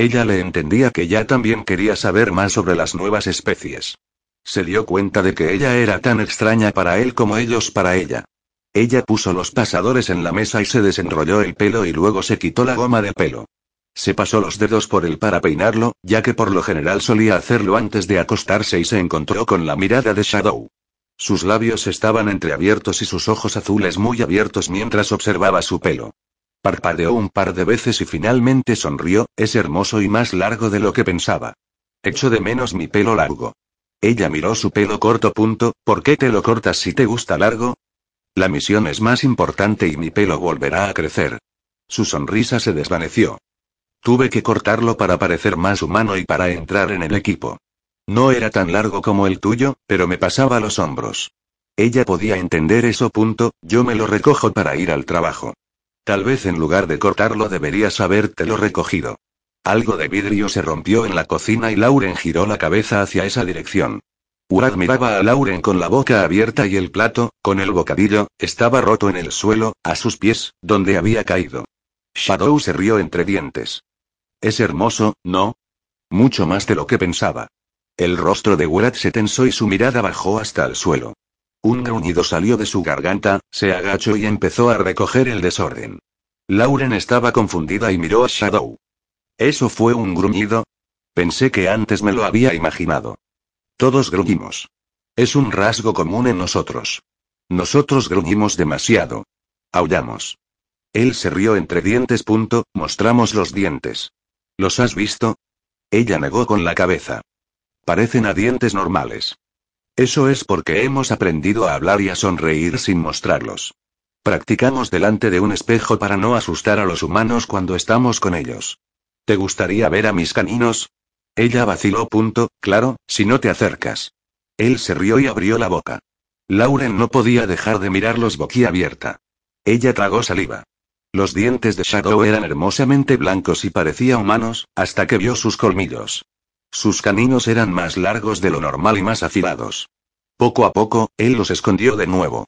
Ella le entendía que ya también quería saber más sobre las nuevas especies. Se dio cuenta de que ella era tan extraña para él como ellos para ella. Ella puso los pasadores en la mesa y se desenrolló el pelo y luego se quitó la goma de pelo. Se pasó los dedos por él para peinarlo, ya que por lo general solía hacerlo antes de acostarse y se encontró con la mirada de Shadow. Sus labios estaban entreabiertos y sus ojos azules muy abiertos mientras observaba su pelo. Parpadeó un par de veces y finalmente sonrió, es hermoso y más largo de lo que pensaba. Echo de menos mi pelo largo. Ella miró su pelo corto. Punto, ¿Por qué te lo cortas si te gusta largo? La misión es más importante y mi pelo volverá a crecer. Su sonrisa se desvaneció. Tuve que cortarlo para parecer más humano y para entrar en el equipo. No era tan largo como el tuyo, pero me pasaba los hombros. Ella podía entender eso. Punto, yo me lo recojo para ir al trabajo. Tal vez en lugar de cortarlo deberías habértelo recogido. Algo de vidrio se rompió en la cocina y Lauren giró la cabeza hacia esa dirección. Urad miraba a Lauren con la boca abierta y el plato, con el bocadillo, estaba roto en el suelo, a sus pies, donde había caído. Shadow se rió entre dientes. Es hermoso, ¿no? Mucho más de lo que pensaba. El rostro de Wyatt se tensó y su mirada bajó hasta el suelo. Un gruñido salió de su garganta, se agachó y empezó a recoger el desorden. Lauren estaba confundida y miró a Shadow. ¿Eso fue un gruñido? Pensé que antes me lo había imaginado. Todos gruñimos. Es un rasgo común en nosotros. Nosotros gruñimos demasiado. Aullamos. Él se rió entre dientes. Punto, mostramos los dientes. ¿Los has visto? Ella negó con la cabeza. Parecen a dientes normales. Eso es porque hemos aprendido a hablar y a sonreír sin mostrarlos. Practicamos delante de un espejo para no asustar a los humanos cuando estamos con ellos. ¿Te gustaría ver a mis caninos? Ella vaciló. Punto, claro, si no te acercas. Él se rió y abrió la boca. Lauren no podía dejar de mirarlos boquiabierta. Ella tragó saliva. Los dientes de Shadow eran hermosamente blancos y parecía humanos, hasta que vio sus colmillos. Sus caninos eran más largos de lo normal y más afilados. Poco a poco, él los escondió de nuevo.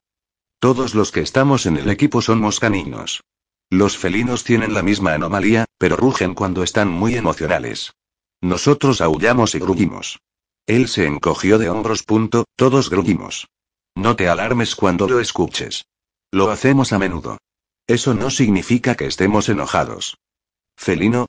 Todos los que estamos en el equipo somos caninos. Los felinos tienen la misma anomalía, pero rugen cuando están muy emocionales. Nosotros aullamos y gruñimos. Él se encogió de hombros. Punto, todos gruñimos. No te alarmes cuando lo escuches. Lo hacemos a menudo. Eso no significa que estemos enojados. Felino.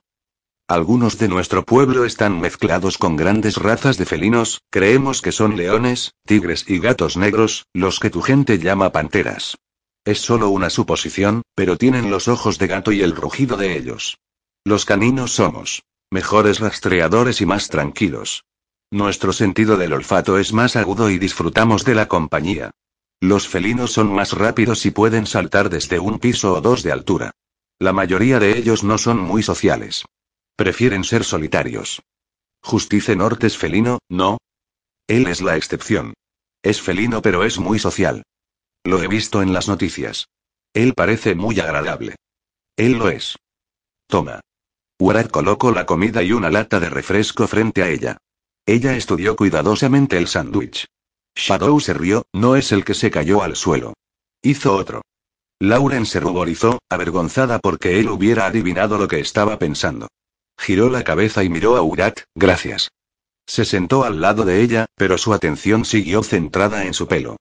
Algunos de nuestro pueblo están mezclados con grandes razas de felinos, creemos que son leones, tigres y gatos negros, los que tu gente llama panteras. Es solo una suposición, pero tienen los ojos de gato y el rugido de ellos. Los caninos somos mejores rastreadores y más tranquilos. Nuestro sentido del olfato es más agudo y disfrutamos de la compañía. Los felinos son más rápidos y pueden saltar desde un piso o dos de altura. La mayoría de ellos no son muy sociales. Prefieren ser solitarios. Justice Norte es felino, ¿no? Él es la excepción. Es felino pero es muy social. Lo he visto en las noticias. Él parece muy agradable. Él lo es. Toma. Urat colocó la comida y una lata de refresco frente a ella. Ella estudió cuidadosamente el sándwich. Shadow se rió, no es el que se cayó al suelo. Hizo otro. Lauren se ruborizó, avergonzada porque él hubiera adivinado lo que estaba pensando. Giró la cabeza y miró a Urat, gracias. Se sentó al lado de ella, pero su atención siguió centrada en su pelo.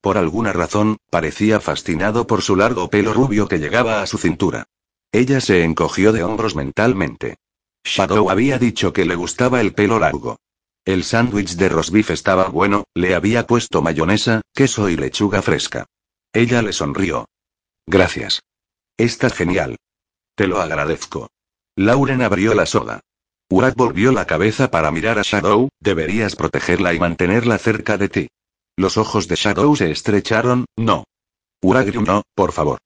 Por alguna razón, parecía fascinado por su largo pelo rubio que llegaba a su cintura. Ella se encogió de hombros mentalmente. Shadow había dicho que le gustaba el pelo largo. El sándwich de rosbif estaba bueno, le había puesto mayonesa, queso y lechuga fresca. Ella le sonrió. Gracias. Está genial. Te lo agradezco. Lauren abrió la soda. Urat volvió la cabeza para mirar a Shadow, deberías protegerla y mantenerla cerca de ti. Los ojos de Shadow se estrecharon, no. Urat no, por favor.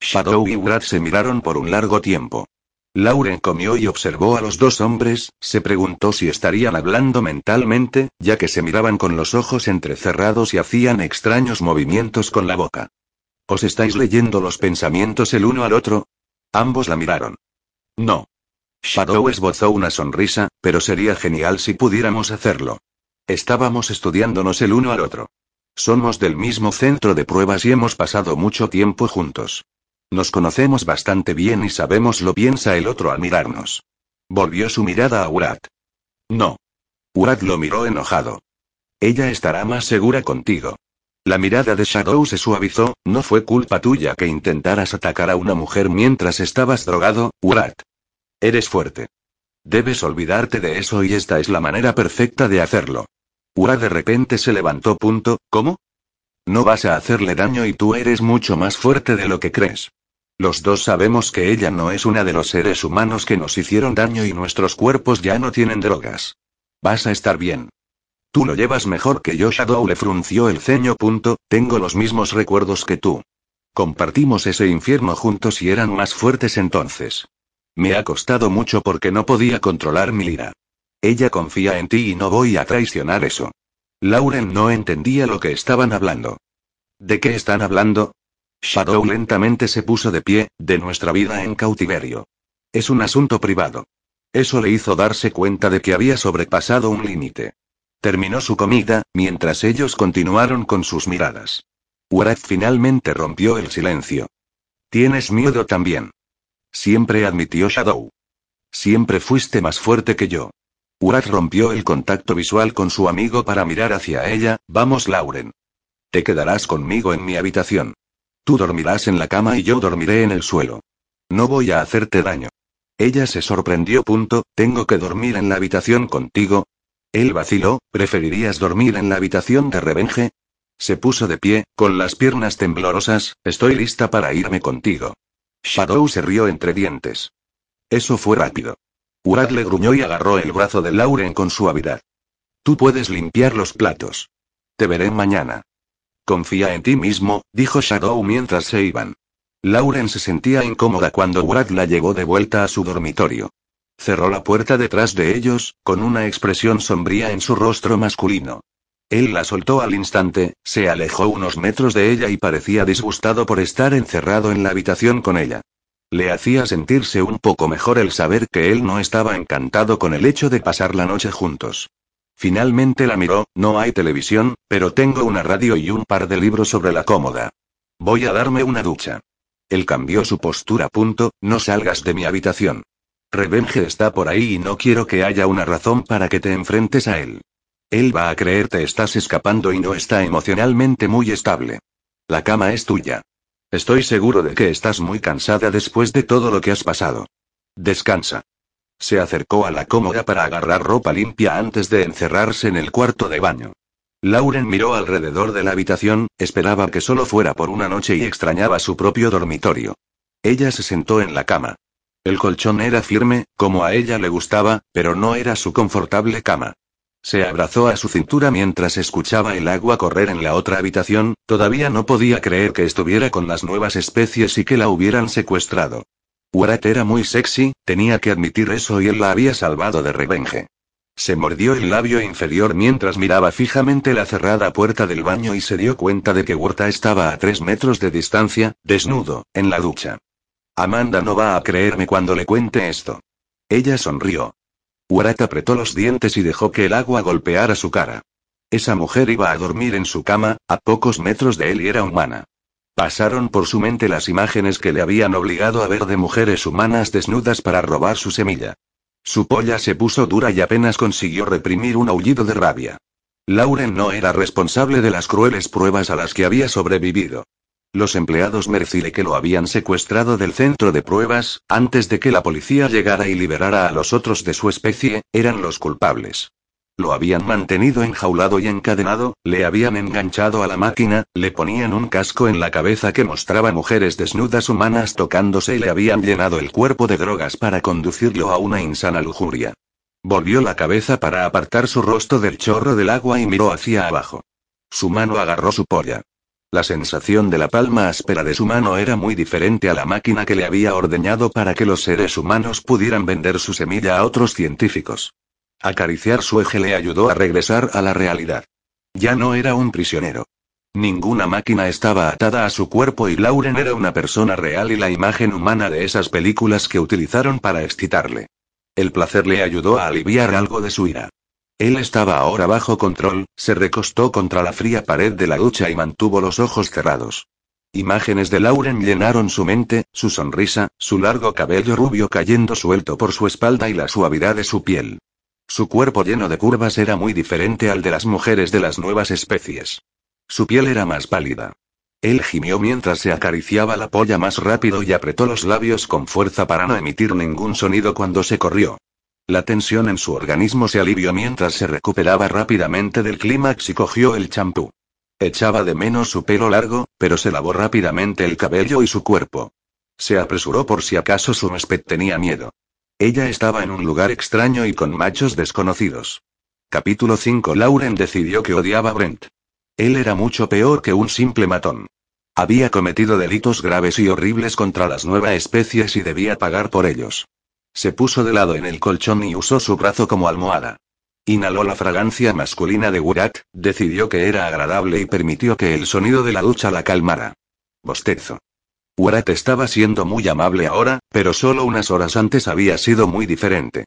Shadow y Urat se miraron por un largo tiempo. Lauren comió y observó a los dos hombres, se preguntó si estarían hablando mentalmente, ya que se miraban con los ojos entrecerrados y hacían extraños movimientos con la boca. ¿Os estáis leyendo los pensamientos el uno al otro? Ambos la miraron. No. Shadow esbozó una sonrisa, pero sería genial si pudiéramos hacerlo. Estábamos estudiándonos el uno al otro. Somos del mismo centro de pruebas y hemos pasado mucho tiempo juntos. Nos conocemos bastante bien y sabemos lo piensa el otro al mirarnos. Volvió su mirada a Urat. No. Urat lo miró enojado. Ella estará más segura contigo. La mirada de Shadow se suavizó, no fue culpa tuya que intentaras atacar a una mujer mientras estabas drogado, Urat. Eres fuerte. Debes olvidarte de eso y esta es la manera perfecta de hacerlo. Urat de repente se levantó. Punto, ¿Cómo? No vas a hacerle daño y tú eres mucho más fuerte de lo que crees. Los dos sabemos que ella no es una de los seres humanos que nos hicieron daño y nuestros cuerpos ya no tienen drogas. Vas a estar bien. Tú lo llevas mejor que yo. Shadow le frunció el ceño. Tengo los mismos recuerdos que tú. Compartimos ese infierno juntos y eran más fuertes entonces. Me ha costado mucho porque no podía controlar mi lira. Ella confía en ti y no voy a traicionar eso. Lauren no entendía lo que estaban hablando. ¿De qué están hablando? Shadow lentamente se puso de pie, de nuestra vida en cautiverio. Es un asunto privado. Eso le hizo darse cuenta de que había sobrepasado un límite. Terminó su comida, mientras ellos continuaron con sus miradas. Urat finalmente rompió el silencio. Tienes miedo también. Siempre admitió Shadow. Siempre fuiste más fuerte que yo. Urat rompió el contacto visual con su amigo para mirar hacia ella, vamos Lauren. Te quedarás conmigo en mi habitación. Tú dormirás en la cama y yo dormiré en el suelo. No voy a hacerte daño. Ella se sorprendió. Punto, ¿Tengo que dormir en la habitación contigo? Él vaciló, ¿preferirías dormir en la habitación de Revenge? Se puso de pie, con las piernas temblorosas, estoy lista para irme contigo. Shadow se rió entre dientes. Eso fue rápido. Urad le gruñó y agarró el brazo de Lauren con suavidad. Tú puedes limpiar los platos. Te veré mañana. Confía en ti mismo, dijo Shadow mientras se iban. Lauren se sentía incómoda cuando Brad la llevó de vuelta a su dormitorio. Cerró la puerta detrás de ellos, con una expresión sombría en su rostro masculino. Él la soltó al instante, se alejó unos metros de ella y parecía disgustado por estar encerrado en la habitación con ella. Le hacía sentirse un poco mejor el saber que él no estaba encantado con el hecho de pasar la noche juntos. Finalmente la miró, no hay televisión, pero tengo una radio y un par de libros sobre la cómoda. Voy a darme una ducha. Él cambió su postura. Punto, no salgas de mi habitación. Revenge está por ahí y no quiero que haya una razón para que te enfrentes a él. Él va a creer te estás escapando y no está emocionalmente muy estable. La cama es tuya. Estoy seguro de que estás muy cansada después de todo lo que has pasado. Descansa. Se acercó a la cómoda para agarrar ropa limpia antes de encerrarse en el cuarto de baño. Lauren miró alrededor de la habitación, esperaba que solo fuera por una noche y extrañaba su propio dormitorio. Ella se sentó en la cama. El colchón era firme, como a ella le gustaba, pero no era su confortable cama. Se abrazó a su cintura mientras escuchaba el agua correr en la otra habitación, todavía no podía creer que estuviera con las nuevas especies y que la hubieran secuestrado. Warat era muy sexy, tenía que admitir eso y él la había salvado de revenge. Se mordió el labio inferior mientras miraba fijamente la cerrada puerta del baño y se dio cuenta de que Huerta estaba a tres metros de distancia, desnudo, en la ducha. Amanda no va a creerme cuando le cuente esto. Ella sonrió. Warat apretó los dientes y dejó que el agua golpeara su cara. Esa mujer iba a dormir en su cama, a pocos metros de él y era humana. Pasaron por su mente las imágenes que le habían obligado a ver de mujeres humanas desnudas para robar su semilla. Su polla se puso dura y apenas consiguió reprimir un aullido de rabia. Lauren no era responsable de las crueles pruebas a las que había sobrevivido. Los empleados Mercile que lo habían secuestrado del centro de pruebas, antes de que la policía llegara y liberara a los otros de su especie, eran los culpables. Lo habían mantenido enjaulado y encadenado, le habían enganchado a la máquina, le ponían un casco en la cabeza que mostraba mujeres desnudas humanas tocándose y le habían llenado el cuerpo de drogas para conducirlo a una insana lujuria. Volvió la cabeza para apartar su rostro del chorro del agua y miró hacia abajo. Su mano agarró su polla. La sensación de la palma áspera de su mano era muy diferente a la máquina que le había ordeñado para que los seres humanos pudieran vender su semilla a otros científicos. Acariciar su eje le ayudó a regresar a la realidad. Ya no era un prisionero. Ninguna máquina estaba atada a su cuerpo y Lauren era una persona real y la imagen humana de esas películas que utilizaron para excitarle. El placer le ayudó a aliviar algo de su ira. Él estaba ahora bajo control, se recostó contra la fría pared de la ducha y mantuvo los ojos cerrados. Imágenes de Lauren llenaron su mente, su sonrisa, su largo cabello rubio cayendo suelto por su espalda y la suavidad de su piel. Su cuerpo lleno de curvas era muy diferente al de las mujeres de las nuevas especies. Su piel era más pálida. Él gimió mientras se acariciaba la polla más rápido y apretó los labios con fuerza para no emitir ningún sonido cuando se corrió. La tensión en su organismo se alivió mientras se recuperaba rápidamente del clímax y cogió el champú. Echaba de menos su pelo largo, pero se lavó rápidamente el cabello y su cuerpo. Se apresuró por si acaso su huésped tenía miedo. Ella estaba en un lugar extraño y con machos desconocidos. Capítulo 5 Lauren decidió que odiaba a Brent. Él era mucho peor que un simple matón. Había cometido delitos graves y horribles contra las nuevas especies y debía pagar por ellos. Se puso de lado en el colchón y usó su brazo como almohada. Inhaló la fragancia masculina de Wurat, decidió que era agradable y permitió que el sonido de la ducha la calmara. Bostezo. Wurat estaba siendo muy amable ahora, pero solo unas horas antes había sido muy diferente.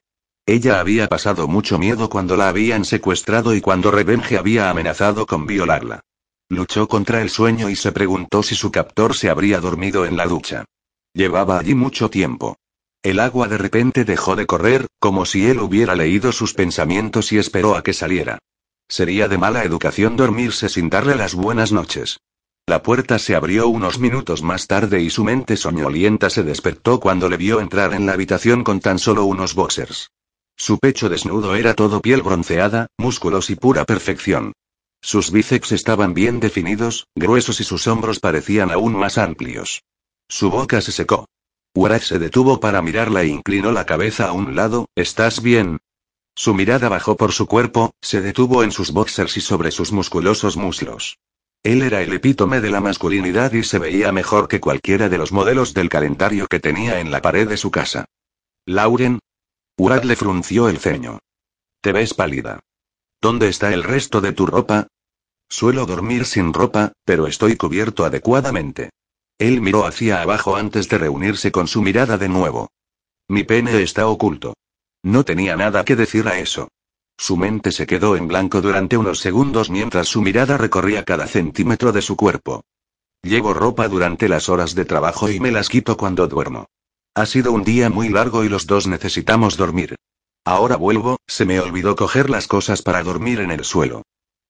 Ella había pasado mucho miedo cuando la habían secuestrado y cuando Revenge había amenazado con violarla. Luchó contra el sueño y se preguntó si su captor se habría dormido en la ducha. Llevaba allí mucho tiempo. El agua de repente dejó de correr, como si él hubiera leído sus pensamientos y esperó a que saliera. Sería de mala educación dormirse sin darle las buenas noches. La puerta se abrió unos minutos más tarde y su mente soñolienta se despertó cuando le vio entrar en la habitación con tan solo unos boxers. Su pecho desnudo era todo piel bronceada, músculos y pura perfección. Sus bíceps estaban bien definidos, gruesos y sus hombros parecían aún más amplios. Su boca se secó. Warat se detuvo para mirarla e inclinó la cabeza a un lado, ¿estás bien? Su mirada bajó por su cuerpo, se detuvo en sus boxers y sobre sus musculosos muslos. Él era el epítome de la masculinidad y se veía mejor que cualquiera de los modelos del calendario que tenía en la pared de su casa. Lauren. Warat le frunció el ceño. Te ves pálida. ¿Dónde está el resto de tu ropa? Suelo dormir sin ropa, pero estoy cubierto adecuadamente. Él miró hacia abajo antes de reunirse con su mirada de nuevo. Mi pene está oculto. No tenía nada que decir a eso. Su mente se quedó en blanco durante unos segundos mientras su mirada recorría cada centímetro de su cuerpo. Llevo ropa durante las horas de trabajo y me las quito cuando duermo. Ha sido un día muy largo y los dos necesitamos dormir. Ahora vuelvo, se me olvidó coger las cosas para dormir en el suelo.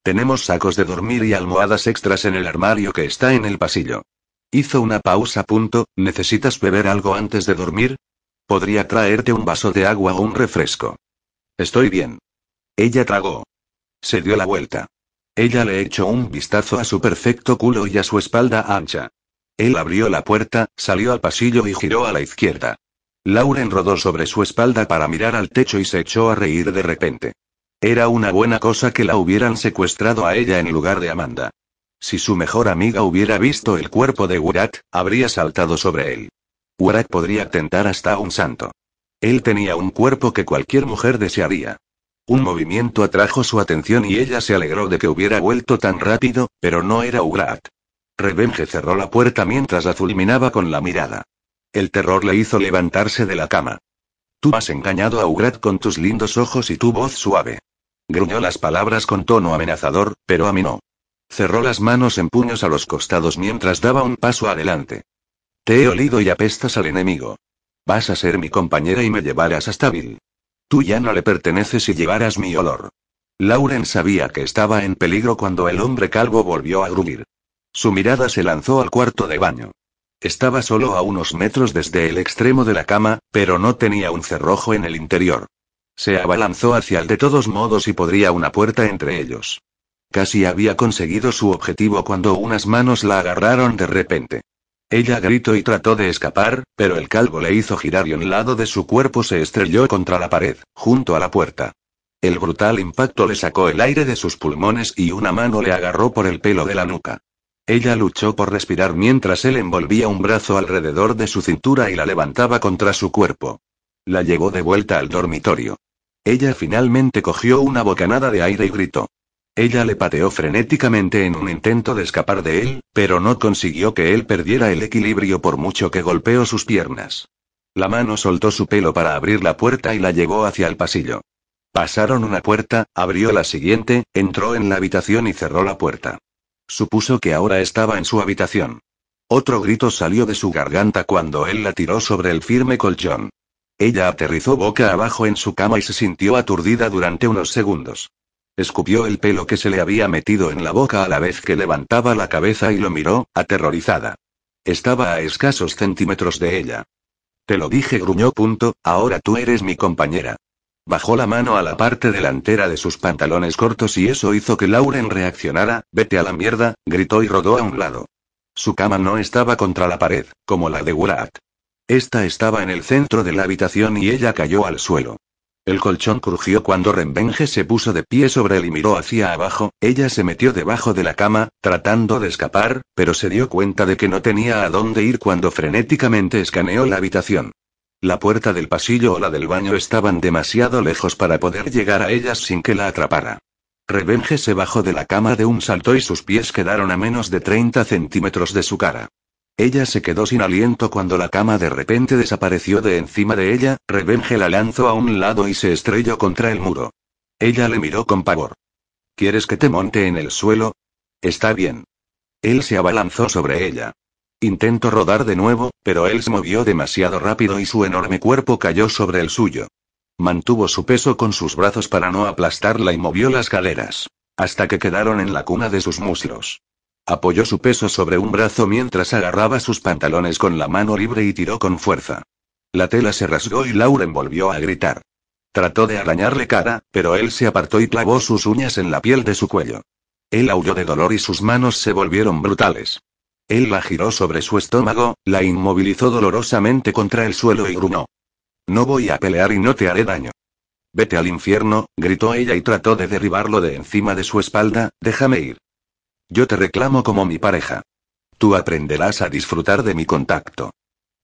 Tenemos sacos de dormir y almohadas extras en el armario que está en el pasillo. Hizo una pausa. Punto. ¿Necesitas beber algo antes de dormir? Podría traerte un vaso de agua o un refresco. Estoy bien. Ella tragó. Se dio la vuelta. Ella le echó un vistazo a su perfecto culo y a su espalda ancha. Él abrió la puerta, salió al pasillo y giró a la izquierda. Lauren rodó sobre su espalda para mirar al techo y se echó a reír de repente. Era una buena cosa que la hubieran secuestrado a ella en lugar de Amanda. Si su mejor amiga hubiera visto el cuerpo de Wurat, habría saltado sobre él. Wurat podría tentar hasta un santo. Él tenía un cuerpo que cualquier mujer desearía. Un movimiento atrajo su atención y ella se alegró de que hubiera vuelto tan rápido, pero no era Ugrat. Revenge cerró la puerta mientras la fulminaba con la mirada. El terror le hizo levantarse de la cama. Tú has engañado a Ugrat con tus lindos ojos y tu voz suave. Gruñó las palabras con tono amenazador, pero a mí no. Cerró las manos en puños a los costados mientras daba un paso adelante. Te he olido y apestas al enemigo. Vas a ser mi compañera y me llevarás hasta Bill. Tú ya no le perteneces y llevarás mi olor. Lauren sabía que estaba en peligro cuando el hombre calvo volvió a gruñir. Su mirada se lanzó al cuarto de baño. Estaba solo a unos metros desde el extremo de la cama, pero no tenía un cerrojo en el interior. Se abalanzó hacia el de todos modos y podría una puerta entre ellos. Casi había conseguido su objetivo cuando unas manos la agarraron de repente. Ella gritó y trató de escapar, pero el calvo le hizo girar y un lado de su cuerpo se estrelló contra la pared, junto a la puerta. El brutal impacto le sacó el aire de sus pulmones y una mano le agarró por el pelo de la nuca. Ella luchó por respirar mientras él envolvía un brazo alrededor de su cintura y la levantaba contra su cuerpo. La llevó de vuelta al dormitorio. Ella finalmente cogió una bocanada de aire y gritó. Ella le pateó frenéticamente en un intento de escapar de él, pero no consiguió que él perdiera el equilibrio por mucho que golpeó sus piernas. La mano soltó su pelo para abrir la puerta y la llevó hacia el pasillo. Pasaron una puerta, abrió la siguiente, entró en la habitación y cerró la puerta. Supuso que ahora estaba en su habitación. Otro grito salió de su garganta cuando él la tiró sobre el firme colchón. Ella aterrizó boca abajo en su cama y se sintió aturdida durante unos segundos. Escupió el pelo que se le había metido en la boca a la vez que levantaba la cabeza y lo miró, aterrorizada. Estaba a escasos centímetros de ella. Te lo dije, gruñó. Punto, ahora tú eres mi compañera. Bajó la mano a la parte delantera de sus pantalones cortos y eso hizo que Lauren reaccionara, vete a la mierda, gritó y rodó a un lado. Su cama no estaba contra la pared, como la de Wurat. Esta estaba en el centro de la habitación y ella cayó al suelo. El colchón crujió cuando Revenge se puso de pie sobre él y miró hacia abajo, ella se metió debajo de la cama, tratando de escapar, pero se dio cuenta de que no tenía a dónde ir cuando frenéticamente escaneó la habitación. La puerta del pasillo o la del baño estaban demasiado lejos para poder llegar a ellas sin que la atrapara. Revenge se bajó de la cama de un salto y sus pies quedaron a menos de 30 centímetros de su cara. Ella se quedó sin aliento cuando la cama de repente desapareció de encima de ella, Revenge la lanzó a un lado y se estrelló contra el muro. Ella le miró con pavor. ¿Quieres que te monte en el suelo? Está bien. Él se abalanzó sobre ella. Intentó rodar de nuevo, pero él se movió demasiado rápido y su enorme cuerpo cayó sobre el suyo. Mantuvo su peso con sus brazos para no aplastarla y movió las caderas. Hasta que quedaron en la cuna de sus muslos. Apoyó su peso sobre un brazo mientras agarraba sus pantalones con la mano libre y tiró con fuerza. La tela se rasgó y Lauren volvió a gritar. Trató de arañarle cara, pero él se apartó y clavó sus uñas en la piel de su cuello. Él aulló de dolor y sus manos se volvieron brutales. Él la giró sobre su estómago, la inmovilizó dolorosamente contra el suelo y grunó. No voy a pelear y no te haré daño. Vete al infierno, gritó ella y trató de derribarlo de encima de su espalda, déjame ir. Yo te reclamo como mi pareja. Tú aprenderás a disfrutar de mi contacto.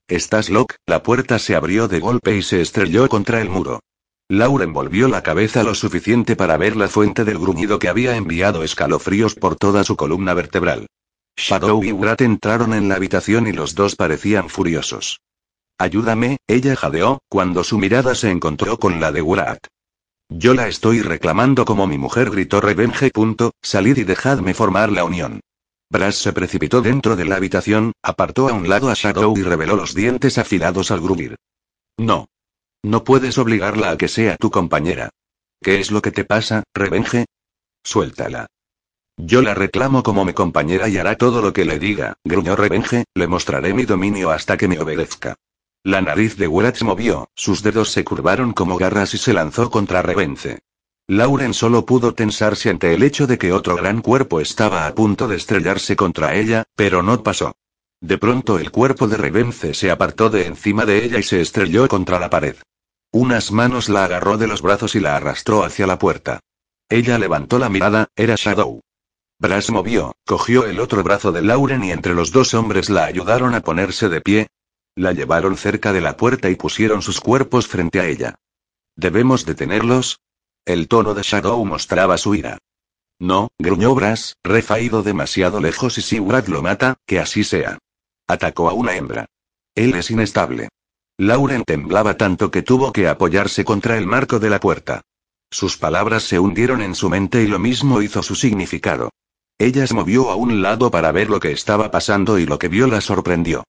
¿Estás loca? La puerta se abrió de golpe y se estrelló contra el muro. Lauren volvió la cabeza lo suficiente para ver la fuente del gruñido que había enviado escalofríos por toda su columna vertebral. Shadow y Wrat entraron en la habitación y los dos parecían furiosos. Ayúdame, ella jadeó, cuando su mirada se encontró con la de Wrat. Yo la estoy reclamando como mi mujer, gritó Revenge. Salid y dejadme formar la unión. Brass se precipitó dentro de la habitación, apartó a un lado a Shadow y reveló los dientes afilados al gruñir. No. No puedes obligarla a que sea tu compañera. ¿Qué es lo que te pasa, Revenge? Suéltala. Yo la reclamo como mi compañera y hará todo lo que le diga, gruñó Revenge, le mostraré mi dominio hasta que me obedezca. La nariz de Wrath movió, sus dedos se curvaron como garras y se lanzó contra Revence. Lauren solo pudo tensarse ante el hecho de que otro gran cuerpo estaba a punto de estrellarse contra ella, pero no pasó. De pronto el cuerpo de Revence se apartó de encima de ella y se estrelló contra la pared. Unas manos la agarró de los brazos y la arrastró hacia la puerta. Ella levantó la mirada, era Shadow. Brass movió, cogió el otro brazo de Lauren y entre los dos hombres la ayudaron a ponerse de pie. La llevaron cerca de la puerta y pusieron sus cuerpos frente a ella. ¿Debemos detenerlos? El tono de Shadow mostraba su ira. No, gruñó Brass, Ref ha ido demasiado lejos y si Brad lo mata, que así sea. Atacó a una hembra. Él es inestable. Lauren temblaba tanto que tuvo que apoyarse contra el marco de la puerta. Sus palabras se hundieron en su mente y lo mismo hizo su significado. Ella se movió a un lado para ver lo que estaba pasando y lo que vio la sorprendió.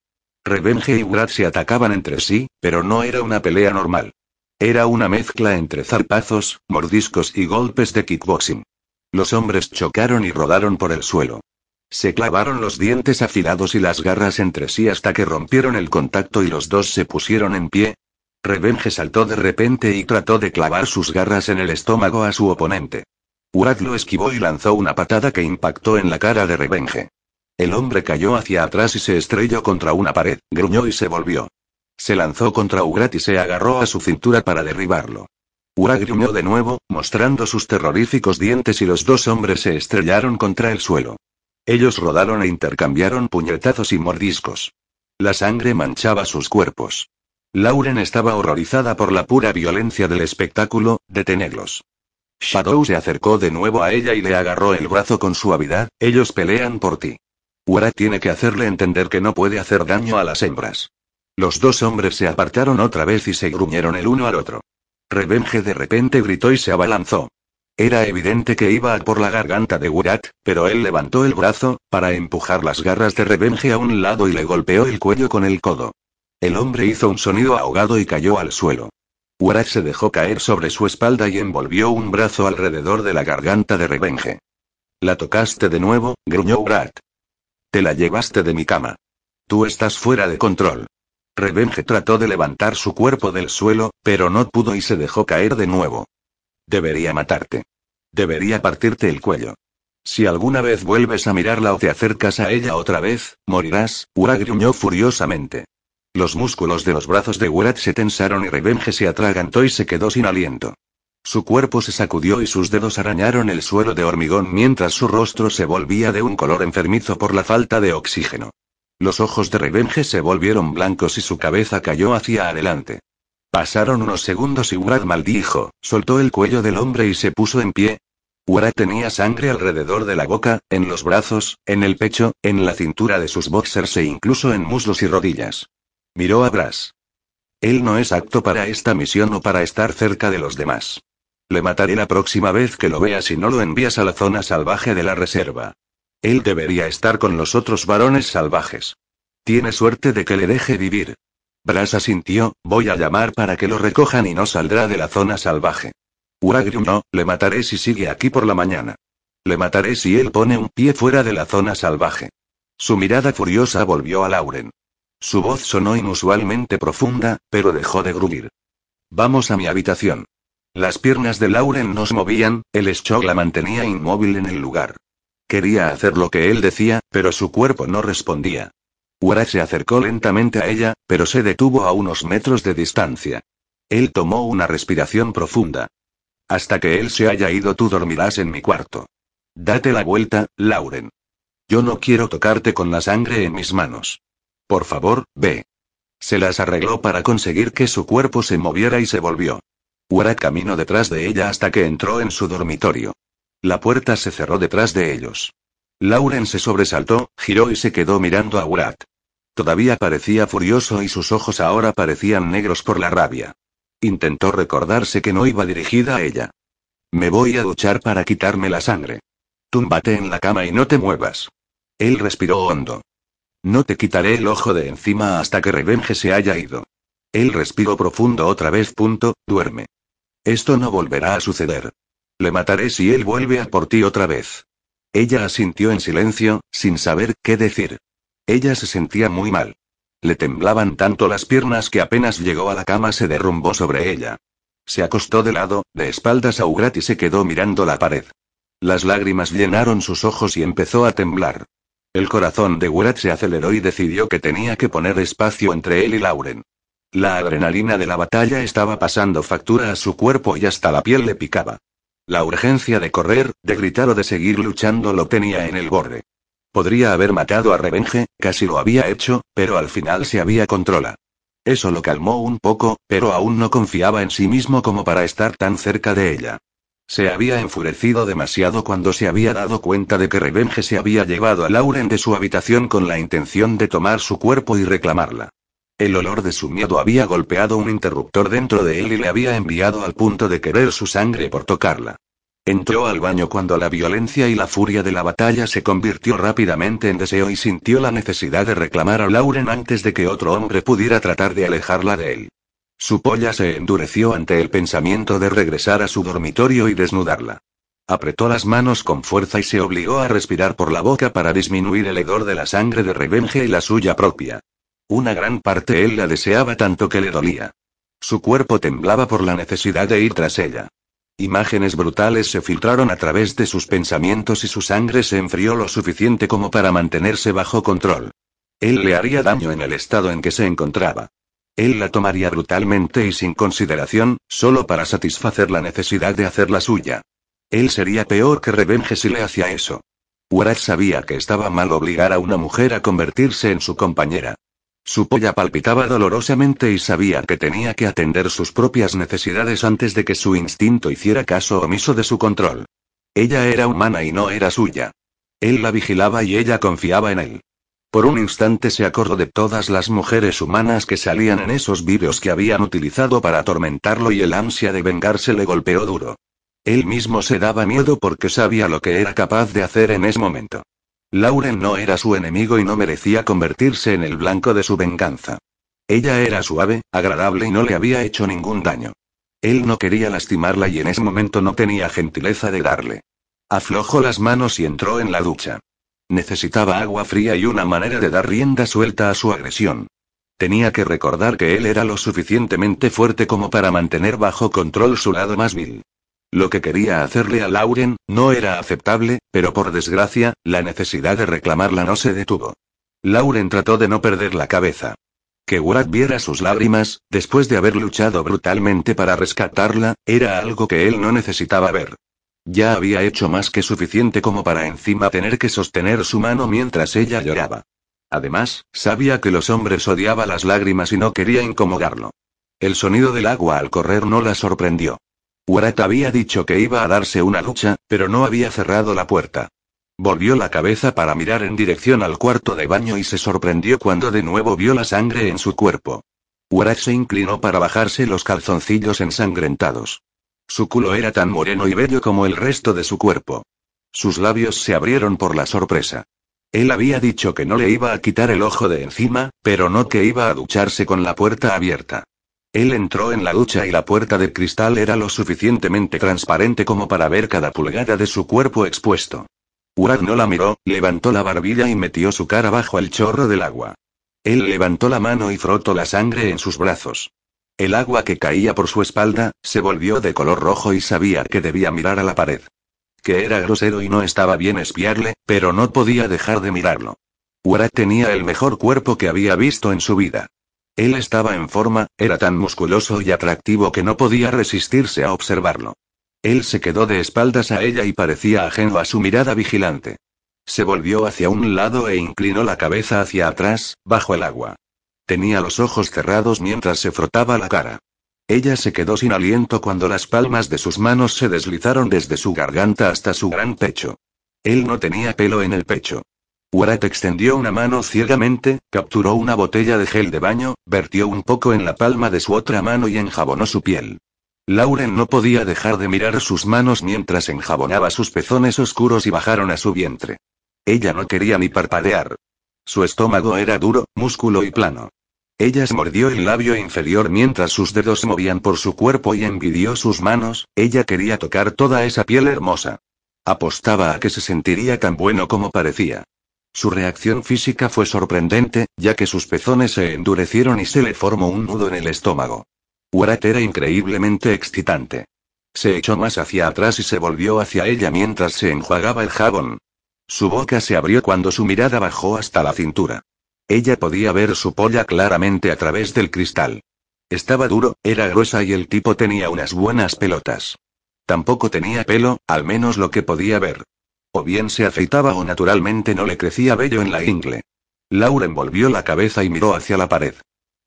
Revenge y Brad se atacaban entre sí, pero no era una pelea normal. Era una mezcla entre zarpazos, mordiscos y golpes de kickboxing. Los hombres chocaron y rodaron por el suelo. Se clavaron los dientes afilados y las garras entre sí hasta que rompieron el contacto y los dos se pusieron en pie. Revenge saltó de repente y trató de clavar sus garras en el estómago a su oponente. Urad lo esquivó y lanzó una patada que impactó en la cara de Revenge. El hombre cayó hacia atrás y se estrelló contra una pared, gruñó y se volvió. Se lanzó contra Urat y se agarró a su cintura para derribarlo. Urat gruñó de nuevo, mostrando sus terroríficos dientes y los dos hombres se estrellaron contra el suelo. Ellos rodaron e intercambiaron puñetazos y mordiscos. La sangre manchaba sus cuerpos. Lauren estaba horrorizada por la pura violencia del espectáculo, detenerlos. Shadow se acercó de nuevo a ella y le agarró el brazo con suavidad, ellos pelean por ti. Wara tiene que hacerle entender que no puede hacer daño a las hembras. Los dos hombres se apartaron otra vez y se gruñeron el uno al otro. Revenge de repente gritó y se abalanzó. Era evidente que iba a por la garganta de Wurat, pero él levantó el brazo, para empujar las garras de Revenge a un lado y le golpeó el cuello con el codo. El hombre hizo un sonido ahogado y cayó al suelo. Wrath se dejó caer sobre su espalda y envolvió un brazo alrededor de la garganta de Revenge. La tocaste de nuevo, gruñó Wrath. Te la llevaste de mi cama. Tú estás fuera de control. Revenge trató de levantar su cuerpo del suelo, pero no pudo y se dejó caer de nuevo. Debería matarte. Debería partirte el cuello. Si alguna vez vuelves a mirarla o te acercas a ella otra vez, morirás, Ura gruñó furiosamente. Los músculos de los brazos de Wrath se tensaron y Revenge se atragantó y se quedó sin aliento. Su cuerpo se sacudió y sus dedos arañaron el suelo de hormigón mientras su rostro se volvía de un color enfermizo por la falta de oxígeno. Los ojos de Revenge se volvieron blancos y su cabeza cayó hacia adelante. Pasaron unos segundos y Wrath maldijo, soltó el cuello del hombre y se puso en pie. Wrath tenía sangre alrededor de la boca, en los brazos, en el pecho, en la cintura de sus boxers e incluso en muslos y rodillas. Miró a Brass. Él no es apto para esta misión o para estar cerca de los demás. Le mataré la próxima vez que lo vea si no lo envías a la zona salvaje de la reserva. Él debería estar con los otros varones salvajes. Tiene suerte de que le deje vivir. Brass asintió, voy a llamar para que lo recojan y no saldrá de la zona salvaje. Uragrium no, le mataré si sigue aquí por la mañana. Le mataré si él pone un pie fuera de la zona salvaje. Su mirada furiosa volvió a Lauren. Su voz sonó inusualmente profunda, pero dejó de gruñir. Vamos a mi habitación. Las piernas de Lauren no se movían, el shock la mantenía inmóvil en el lugar. Quería hacer lo que él decía, pero su cuerpo no respondía. Wara se acercó lentamente a ella, pero se detuvo a unos metros de distancia. Él tomó una respiración profunda. Hasta que él se haya ido tú dormirás en mi cuarto. Date la vuelta, Lauren. Yo no quiero tocarte con la sangre en mis manos. Por favor, ve. Se las arregló para conseguir que su cuerpo se moviera y se volvió. Wara caminó detrás de ella hasta que entró en su dormitorio. La puerta se cerró detrás de ellos. Lauren se sobresaltó, giró y se quedó mirando a Urat. Todavía parecía furioso y sus ojos ahora parecían negros por la rabia. Intentó recordarse que no iba dirigida a ella. Me voy a duchar para quitarme la sangre. Túmbate en la cama y no te muevas. Él respiró hondo. No te quitaré el ojo de encima hasta que Revenge se haya ido. Él respiró profundo otra vez. Punto, duerme. Esto no volverá a suceder. Le mataré si él vuelve a por ti otra vez. Ella asintió en silencio, sin saber qué decir. Ella se sentía muy mal. Le temblaban tanto las piernas que apenas llegó a la cama se derrumbó sobre ella. Se acostó de lado, de espaldas a Ugrat y se quedó mirando la pared. Las lágrimas llenaron sus ojos y empezó a temblar. El corazón de Ugrat se aceleró y decidió que tenía que poner espacio entre él y Lauren. La adrenalina de la batalla estaba pasando factura a su cuerpo y hasta la piel le picaba. La urgencia de correr, de gritar o de seguir luchando lo tenía en el borde. Podría haber matado a Revenge, casi lo había hecho, pero al final se había controla. Eso lo calmó un poco, pero aún no confiaba en sí mismo como para estar tan cerca de ella. Se había enfurecido demasiado cuando se había dado cuenta de que Revenge se había llevado a Lauren de su habitación con la intención de tomar su cuerpo y reclamarla. El olor de su miedo había golpeado un interruptor dentro de él y le había enviado al punto de querer su sangre por tocarla. Entró al baño cuando la violencia y la furia de la batalla se convirtió rápidamente en deseo y sintió la necesidad de reclamar a Lauren antes de que otro hombre pudiera tratar de alejarla de él. Su polla se endureció ante el pensamiento de regresar a su dormitorio y desnudarla. Apretó las manos con fuerza y se obligó a respirar por la boca para disminuir el hedor de la sangre de Revenge y la suya propia. Una gran parte él la deseaba tanto que le dolía. Su cuerpo temblaba por la necesidad de ir tras ella. Imágenes brutales se filtraron a través de sus pensamientos y su sangre se enfrió lo suficiente como para mantenerse bajo control. Él le haría daño en el estado en que se encontraba. Él la tomaría brutalmente y sin consideración, solo para satisfacer la necesidad de hacer la suya. Él sería peor que Revenge si le hacía eso. Urat sabía que estaba mal obligar a una mujer a convertirse en su compañera. Su polla palpitaba dolorosamente y sabía que tenía que atender sus propias necesidades antes de que su instinto hiciera caso omiso de su control. Ella era humana y no era suya. Él la vigilaba y ella confiaba en él. Por un instante se acordó de todas las mujeres humanas que salían en esos vídeos que habían utilizado para atormentarlo y el ansia de vengarse le golpeó duro. Él mismo se daba miedo porque sabía lo que era capaz de hacer en ese momento. Lauren no era su enemigo y no merecía convertirse en el blanco de su venganza. Ella era suave, agradable y no le había hecho ningún daño. Él no quería lastimarla y en ese momento no tenía gentileza de darle. Aflojó las manos y entró en la ducha. Necesitaba agua fría y una manera de dar rienda suelta a su agresión. Tenía que recordar que él era lo suficientemente fuerte como para mantener bajo control su lado más vil. Lo que quería hacerle a Lauren, no era aceptable, pero por desgracia, la necesidad de reclamarla no se detuvo. Lauren trató de no perder la cabeza. Que Ward viera sus lágrimas, después de haber luchado brutalmente para rescatarla, era algo que él no necesitaba ver. Ya había hecho más que suficiente como para encima tener que sostener su mano mientras ella lloraba. Además, sabía que los hombres odiaba las lágrimas y no quería incomodarlo. El sonido del agua al correr no la sorprendió. Urat había dicho que iba a darse una lucha, pero no había cerrado la puerta. Volvió la cabeza para mirar en dirección al cuarto de baño y se sorprendió cuando de nuevo vio la sangre en su cuerpo. Urat se inclinó para bajarse los calzoncillos ensangrentados. Su culo era tan moreno y bello como el resto de su cuerpo. Sus labios se abrieron por la sorpresa. Él había dicho que no le iba a quitar el ojo de encima, pero no que iba a ducharse con la puerta abierta. Él entró en la ducha y la puerta de cristal era lo suficientemente transparente como para ver cada pulgada de su cuerpo expuesto. Urad no la miró, levantó la barbilla y metió su cara bajo el chorro del agua. Él levantó la mano y frotó la sangre en sus brazos. El agua que caía por su espalda, se volvió de color rojo y sabía que debía mirar a la pared. Que era grosero y no estaba bien espiarle, pero no podía dejar de mirarlo. Urad tenía el mejor cuerpo que había visto en su vida. Él estaba en forma, era tan musculoso y atractivo que no podía resistirse a observarlo. Él se quedó de espaldas a ella y parecía ajeno a su mirada vigilante. Se volvió hacia un lado e inclinó la cabeza hacia atrás, bajo el agua. Tenía los ojos cerrados mientras se frotaba la cara. Ella se quedó sin aliento cuando las palmas de sus manos se deslizaron desde su garganta hasta su gran pecho. Él no tenía pelo en el pecho. Warat extendió una mano ciegamente, capturó una botella de gel de baño, vertió un poco en la palma de su otra mano y enjabonó su piel. Lauren no podía dejar de mirar sus manos mientras enjabonaba sus pezones oscuros y bajaron a su vientre. Ella no quería ni parpadear. Su estómago era duro, músculo y plano. Ella se mordió el labio inferior mientras sus dedos se movían por su cuerpo y envidió sus manos, ella quería tocar toda esa piel hermosa. Apostaba a que se sentiría tan bueno como parecía. Su reacción física fue sorprendente, ya que sus pezones se endurecieron y se le formó un nudo en el estómago. Warat era increíblemente excitante. Se echó más hacia atrás y se volvió hacia ella mientras se enjuagaba el jabón. Su boca se abrió cuando su mirada bajó hasta la cintura. Ella podía ver su polla claramente a través del cristal. Estaba duro, era gruesa y el tipo tenía unas buenas pelotas. Tampoco tenía pelo, al menos lo que podía ver. O bien se afeitaba o naturalmente no le crecía vello en la ingle. Lauren volvió la cabeza y miró hacia la pared.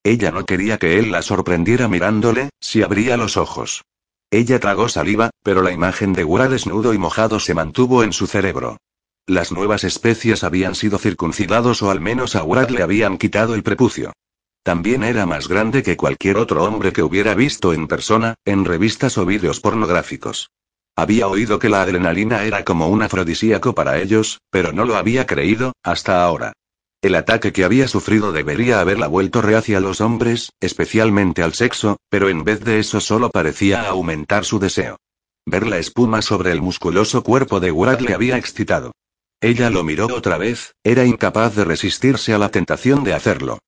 Ella no quería que él la sorprendiera mirándole, si abría los ojos. Ella tragó saliva, pero la imagen de Gura desnudo y mojado se mantuvo en su cerebro. Las nuevas especies habían sido circuncidados o al menos a Ward le habían quitado el prepucio. También era más grande que cualquier otro hombre que hubiera visto en persona, en revistas o vídeos pornográficos. Había oído que la adrenalina era como un afrodisíaco para ellos, pero no lo había creído, hasta ahora. El ataque que había sufrido debería haberla vuelto reacia a los hombres, especialmente al sexo, pero en vez de eso solo parecía aumentar su deseo. Ver la espuma sobre el musculoso cuerpo de Ward le había excitado. Ella lo miró otra vez, era incapaz de resistirse a la tentación de hacerlo.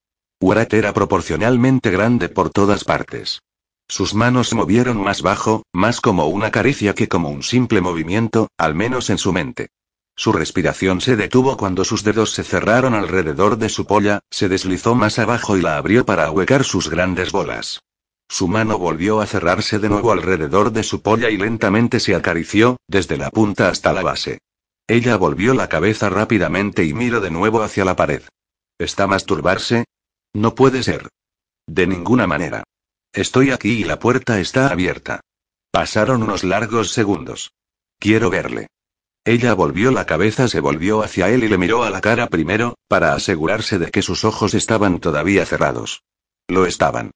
Ward era proporcionalmente grande por todas partes. Sus manos se movieron más bajo, más como una caricia que como un simple movimiento, al menos en su mente. Su respiración se detuvo cuando sus dedos se cerraron alrededor de su polla, se deslizó más abajo y la abrió para ahuecar sus grandes bolas. Su mano volvió a cerrarse de nuevo alrededor de su polla y lentamente se acarició, desde la punta hasta la base. Ella volvió la cabeza rápidamente y miró de nuevo hacia la pared. ¿Está masturbarse? No puede ser. De ninguna manera. Estoy aquí y la puerta está abierta. Pasaron unos largos segundos. Quiero verle. Ella volvió la cabeza, se volvió hacia él y le miró a la cara primero, para asegurarse de que sus ojos estaban todavía cerrados. Lo estaban.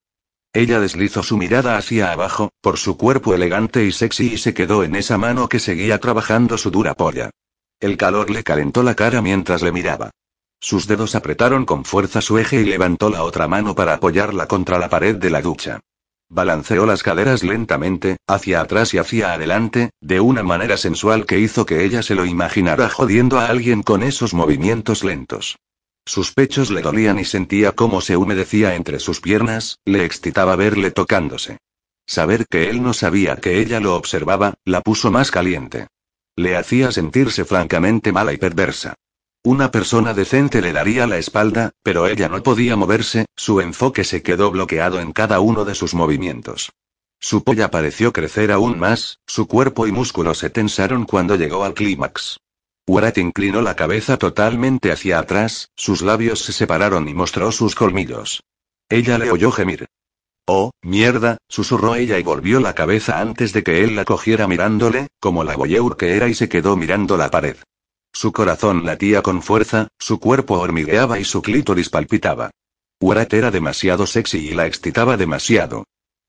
Ella deslizó su mirada hacia abajo, por su cuerpo elegante y sexy y se quedó en esa mano que seguía trabajando su dura polla. El calor le calentó la cara mientras le miraba. Sus dedos apretaron con fuerza su eje y levantó la otra mano para apoyarla contra la pared de la ducha. Balanceó las caderas lentamente, hacia atrás y hacia adelante, de una manera sensual que hizo que ella se lo imaginara jodiendo a alguien con esos movimientos lentos. Sus pechos le dolían y sentía cómo se humedecía entre sus piernas, le excitaba verle tocándose. Saber que él no sabía que ella lo observaba, la puso más caliente. Le hacía sentirse francamente mala y perversa. Una persona decente le daría la espalda, pero ella no podía moverse, su enfoque se quedó bloqueado en cada uno de sus movimientos. Su polla pareció crecer aún más, su cuerpo y músculos se tensaron cuando llegó al clímax. Warat inclinó la cabeza totalmente hacia atrás, sus labios se separaron y mostró sus colmillos. Ella le oyó gemir. Oh, mierda, susurró ella y volvió la cabeza antes de que él la cogiera mirándole, como la voyeur que era y se quedó mirando la pared. Su corazón latía con fuerza, su cuerpo hormigueaba y su clítoris palpitaba. Warat era demasiado sexy y la excitaba demasiado.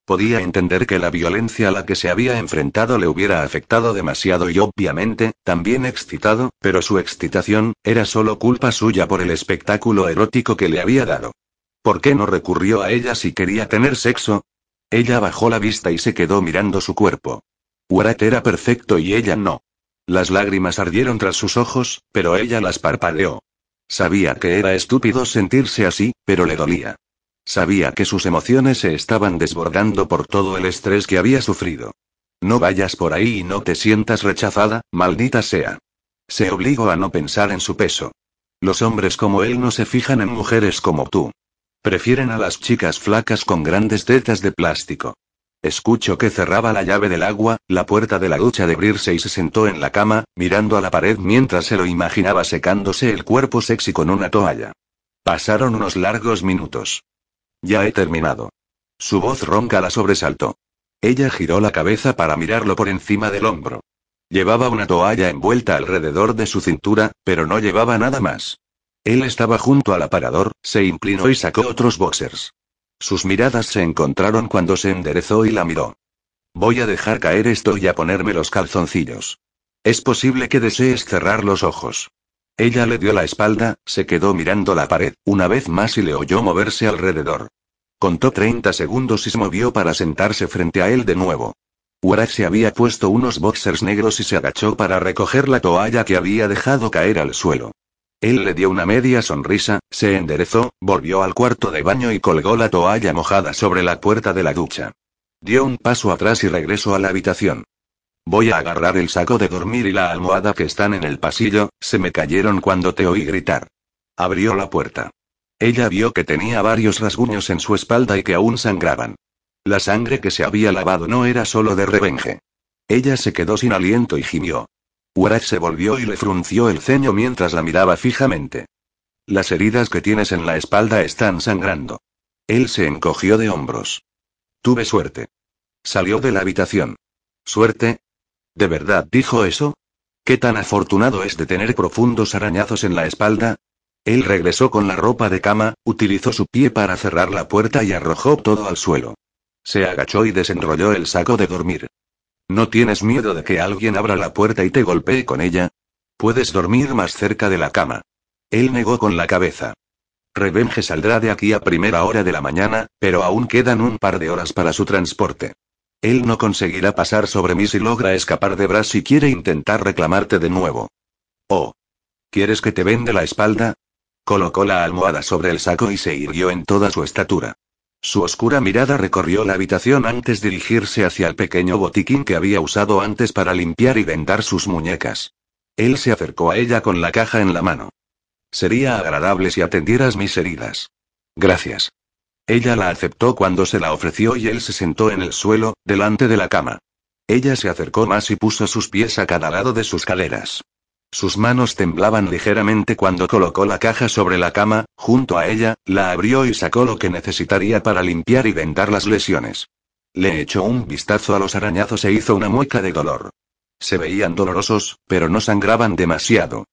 Podía entender que la violencia a la que se había enfrentado le hubiera afectado demasiado y obviamente, también excitado, pero su excitación, era solo culpa suya por el espectáculo erótico que le había dado. ¿Por qué no recurrió a ella si quería tener sexo? Ella bajó la vista y se quedó mirando su cuerpo. Warat era perfecto y ella no. Las lágrimas ardieron tras sus ojos, pero ella las parpadeó. Sabía que era estúpido sentirse así, pero le dolía. Sabía que sus emociones se estaban desbordando por todo el estrés que había sufrido. No vayas por ahí y no te sientas rechazada, maldita sea. Se obligó a no pensar en su peso. Los hombres como él no se fijan en mujeres como tú. Prefieren a las chicas flacas con grandes tetas de plástico. Escucho que cerraba la llave del agua, la puerta de la ducha de abrirse y se sentó en la cama, mirando a la pared mientras se lo imaginaba secándose el cuerpo sexy con una toalla. Pasaron unos largos minutos. Ya he terminado. Su voz ronca la sobresaltó. Ella giró la cabeza para mirarlo por encima del hombro. Llevaba una toalla envuelta alrededor de su cintura, pero no llevaba nada más. Él estaba junto al aparador, se inclinó y sacó otros boxers. Sus miradas se encontraron cuando se enderezó y la miró. Voy a dejar caer esto y a ponerme los calzoncillos. Es posible que desees cerrar los ojos. Ella le dio la espalda, se quedó mirando la pared, una vez más y le oyó moverse alrededor. Contó 30 segundos y se movió para sentarse frente a él de nuevo. Warak se había puesto unos boxers negros y se agachó para recoger la toalla que había dejado caer al suelo. Él le dio una media sonrisa, se enderezó, volvió al cuarto de baño y colgó la toalla mojada sobre la puerta de la ducha. Dio un paso atrás y regresó a la habitación. Voy a agarrar el saco de dormir y la almohada que están en el pasillo, se me cayeron cuando te oí gritar. Abrió la puerta. Ella vio que tenía varios rasguños en su espalda y que aún sangraban. La sangre que se había lavado no era solo de revenge. Ella se quedó sin aliento y gimió. Warach se volvió y le frunció el ceño mientras la miraba fijamente. Las heridas que tienes en la espalda están sangrando. Él se encogió de hombros. Tuve suerte. Salió de la habitación. ¿Suerte? ¿De verdad dijo eso? ¿Qué tan afortunado es de tener profundos arañazos en la espalda? Él regresó con la ropa de cama, utilizó su pie para cerrar la puerta y arrojó todo al suelo. Se agachó y desenrolló el saco de dormir. ¿No tienes miedo de que alguien abra la puerta y te golpee con ella? Puedes dormir más cerca de la cama. Él negó con la cabeza. Revenge saldrá de aquí a primera hora de la mañana, pero aún quedan un par de horas para su transporte. Él no conseguirá pasar sobre mí si logra escapar de Brass y quiere intentar reclamarte de nuevo. Oh. ¿Quieres que te vende la espalda? Colocó la almohada sobre el saco y se irguió en toda su estatura. Su oscura mirada recorrió la habitación antes de dirigirse hacia el pequeño botiquín que había usado antes para limpiar y vendar sus muñecas. Él se acercó a ella con la caja en la mano. Sería agradable si atendieras mis heridas. Gracias. Ella la aceptó cuando se la ofreció y él se sentó en el suelo, delante de la cama. Ella se acercó más y puso sus pies a cada lado de sus caderas. Sus manos temblaban ligeramente cuando colocó la caja sobre la cama, junto a ella, la abrió y sacó lo que necesitaría para limpiar y vendar las lesiones. Le echó un vistazo a los arañazos e hizo una mueca de dolor. Se veían dolorosos, pero no sangraban demasiado.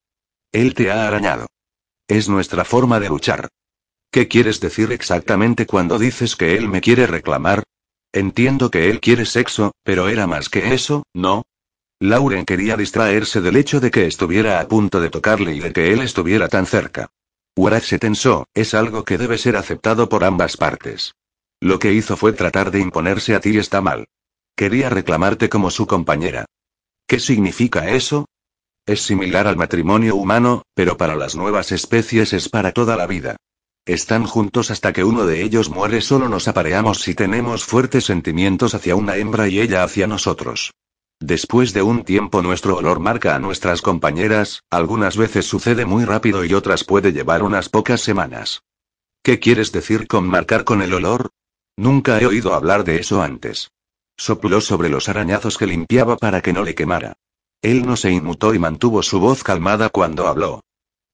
Él te ha arañado. Es nuestra forma de luchar. ¿Qué quieres decir exactamente cuando dices que él me quiere reclamar? Entiendo que él quiere sexo, pero era más que eso, ¿no? Lauren quería distraerse del hecho de que estuviera a punto de tocarle y de que él estuviera tan cerca. Warach se tensó, es algo que debe ser aceptado por ambas partes. Lo que hizo fue tratar de imponerse a ti y está mal. Quería reclamarte como su compañera. ¿Qué significa eso? Es similar al matrimonio humano, pero para las nuevas especies es para toda la vida. Están juntos hasta que uno de ellos muere, solo nos apareamos si tenemos fuertes sentimientos hacia una hembra y ella hacia nosotros. Después de un tiempo nuestro olor marca a nuestras compañeras, algunas veces sucede muy rápido y otras puede llevar unas pocas semanas. ¿Qué quieres decir con marcar con el olor? Nunca he oído hablar de eso antes. Sopló sobre los arañazos que limpiaba para que no le quemara. Él no se inmutó y mantuvo su voz calmada cuando habló.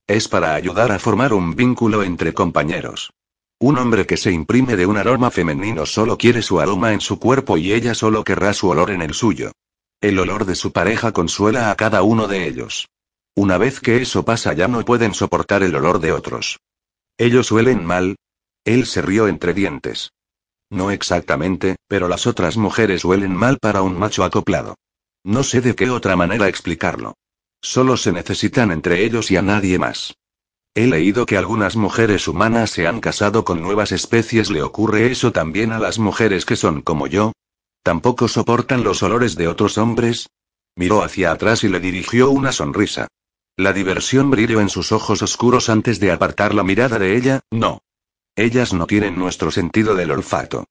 Es para ayudar a formar un vínculo entre compañeros. Un hombre que se imprime de un aroma femenino solo quiere su aroma en su cuerpo y ella solo querrá su olor en el suyo. El olor de su pareja consuela a cada uno de ellos. Una vez que eso pasa ya no pueden soportar el olor de otros. ¿Ellos huelen mal? Él se rió entre dientes. No exactamente, pero las otras mujeres huelen mal para un macho acoplado. No sé de qué otra manera explicarlo. Solo se necesitan entre ellos y a nadie más. He leído que algunas mujeres humanas se han casado con nuevas especies. ¿Le ocurre eso también a las mujeres que son como yo? ¿Tampoco soportan los olores de otros hombres? Miró hacia atrás y le dirigió una sonrisa. La diversión brilló en sus ojos oscuros antes de apartar la mirada de ella, no. Ellas no tienen nuestro sentido del olfato.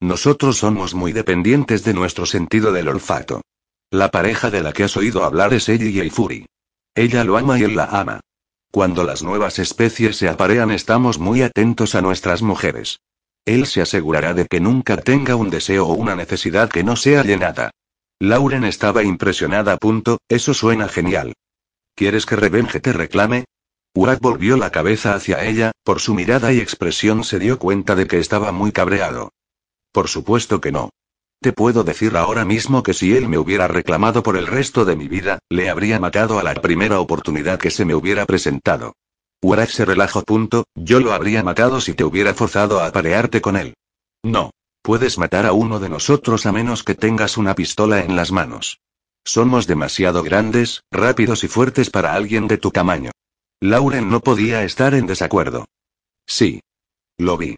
Nosotros somos muy dependientes de nuestro sentido del olfato. La pareja de la que has oído hablar es ella y el Fury. Ella lo ama y él la ama. Cuando las nuevas especies se aparean estamos muy atentos a nuestras mujeres. Él se asegurará de que nunca tenga un deseo o una necesidad que no sea llenada. Lauren estaba impresionada. Punto, eso suena genial. ¿Quieres que Revenge te reclame? Urak volvió la cabeza hacia ella, por su mirada y expresión se dio cuenta de que estaba muy cabreado. Por supuesto que no. Te puedo decir ahora mismo que si él me hubiera reclamado por el resto de mi vida, le habría matado a la primera oportunidad que se me hubiera presentado. Warach se relajó. Punto, yo lo habría matado si te hubiera forzado a aparearte con él. No. Puedes matar a uno de nosotros a menos que tengas una pistola en las manos. Somos demasiado grandes, rápidos y fuertes para alguien de tu tamaño. Lauren no podía estar en desacuerdo. Sí. Lo vi.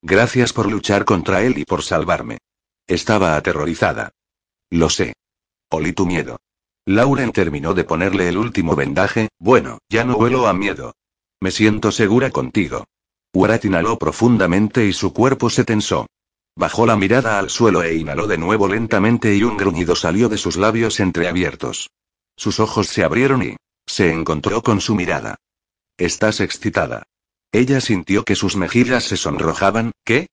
Gracias por luchar contra él y por salvarme. Estaba aterrorizada. Lo sé. Olí tu miedo. Lauren terminó de ponerle el último vendaje, bueno, ya no huelo a miedo. Me siento segura contigo. Urat inhaló profundamente y su cuerpo se tensó. Bajó la mirada al suelo e inhaló de nuevo lentamente y un gruñido salió de sus labios entreabiertos. Sus ojos se abrieron y se encontró con su mirada. Estás excitada. Ella sintió que sus mejillas se sonrojaban, ¿qué?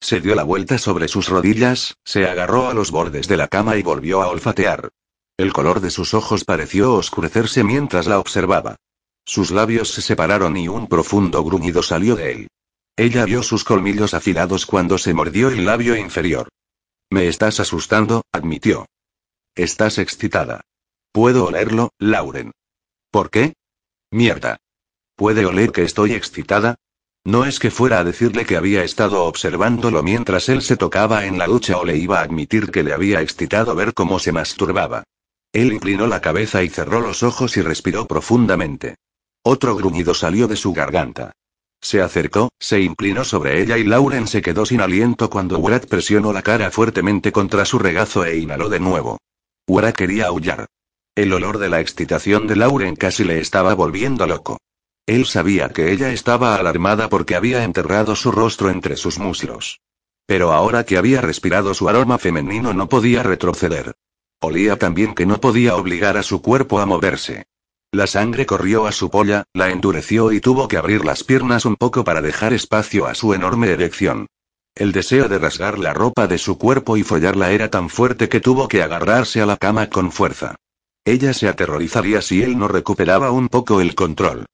Se dio la vuelta sobre sus rodillas, se agarró a los bordes de la cama y volvió a olfatear. El color de sus ojos pareció oscurecerse mientras la observaba. Sus labios se separaron y un profundo gruñido salió de él. Ella vio sus colmillos afilados cuando se mordió el labio inferior. Me estás asustando, admitió. Estás excitada. Puedo olerlo, Lauren. ¿Por qué? Mierda. ¿Puede oler que estoy excitada? No es que fuera a decirle que había estado observándolo mientras él se tocaba en la ducha o le iba a admitir que le había excitado ver cómo se masturbaba. Él inclinó la cabeza y cerró los ojos y respiró profundamente. Otro gruñido salió de su garganta. Se acercó, se inclinó sobre ella y Lauren se quedó sin aliento cuando Brad presionó la cara fuertemente contra su regazo e inhaló de nuevo. Wara quería aullar. El olor de la excitación de Lauren casi le estaba volviendo loco. Él sabía que ella estaba alarmada porque había enterrado su rostro entre sus muslos. Pero ahora que había respirado su aroma femenino no podía retroceder. Olía también que no podía obligar a su cuerpo a moverse. La sangre corrió a su polla, la endureció y tuvo que abrir las piernas un poco para dejar espacio a su enorme erección. El deseo de rasgar la ropa de su cuerpo y follarla era tan fuerte que tuvo que agarrarse a la cama con fuerza. Ella se aterrorizaría si él no recuperaba un poco el control.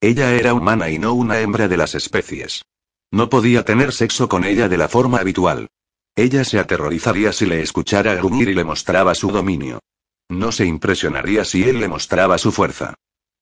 Ella era humana y no una hembra de las especies. No podía tener sexo con ella de la forma habitual. Ella se aterrorizaría si le escuchara gruñir y le mostraba su dominio. No se impresionaría si él le mostraba su fuerza.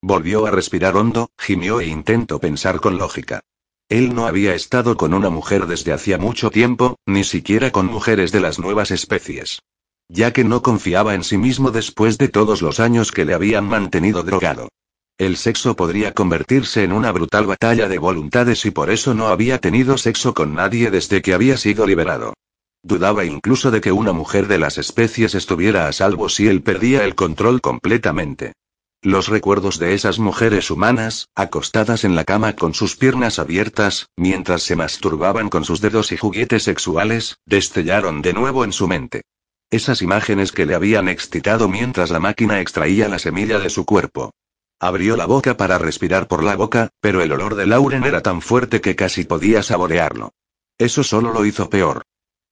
Volvió a respirar hondo, gimió e intentó pensar con lógica. Él no había estado con una mujer desde hacía mucho tiempo, ni siquiera con mujeres de las nuevas especies. Ya que no confiaba en sí mismo después de todos los años que le habían mantenido drogado. El sexo podría convertirse en una brutal batalla de voluntades y por eso no había tenido sexo con nadie desde que había sido liberado. Dudaba incluso de que una mujer de las especies estuviera a salvo si él perdía el control completamente. Los recuerdos de esas mujeres humanas, acostadas en la cama con sus piernas abiertas, mientras se masturbaban con sus dedos y juguetes sexuales, destellaron de nuevo en su mente. Esas imágenes que le habían excitado mientras la máquina extraía la semilla de su cuerpo. Abrió la boca para respirar por la boca, pero el olor de Lauren era tan fuerte que casi podía saborearlo. Eso solo lo hizo peor.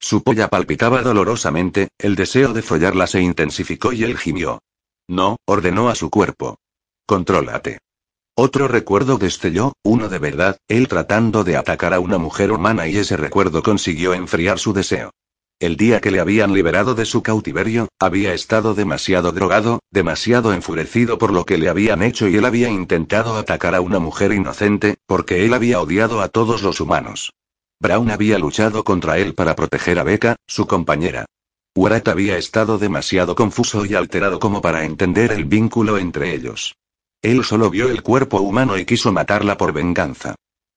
Su polla palpitaba dolorosamente, el deseo de follarla se intensificó y él gimió. No, ordenó a su cuerpo. Contrólate. Otro recuerdo destelló, uno de verdad, él tratando de atacar a una mujer humana y ese recuerdo consiguió enfriar su deseo. El día que le habían liberado de su cautiverio, había estado demasiado drogado, demasiado enfurecido por lo que le habían hecho y él había intentado atacar a una mujer inocente, porque él había odiado a todos los humanos. Brown había luchado contra él para proteger a Becca, su compañera. Warat había estado demasiado confuso y alterado como para entender el vínculo entre ellos. Él solo vio el cuerpo humano y quiso matarla por venganza.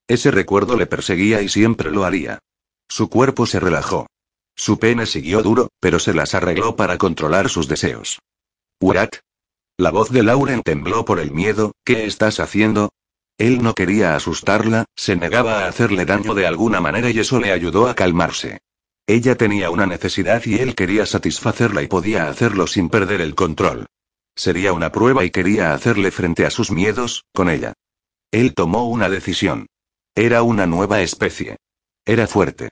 Ese recuerdo le perseguía y siempre lo haría. Su cuerpo se relajó. Su pene siguió duro, pero se las arregló para controlar sus deseos. ¿What? La voz de Lauren tembló por el miedo, ¿qué estás haciendo? Él no quería asustarla, se negaba a hacerle daño de alguna manera y eso le ayudó a calmarse. Ella tenía una necesidad y él quería satisfacerla y podía hacerlo sin perder el control. Sería una prueba y quería hacerle frente a sus miedos, con ella. Él tomó una decisión. Era una nueva especie. Era fuerte.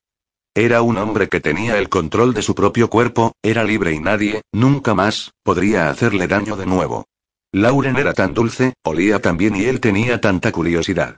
Era un hombre que tenía el control de su propio cuerpo, era libre y nadie, nunca más, podría hacerle daño de nuevo. Lauren era tan dulce, olía tan bien y él tenía tanta curiosidad.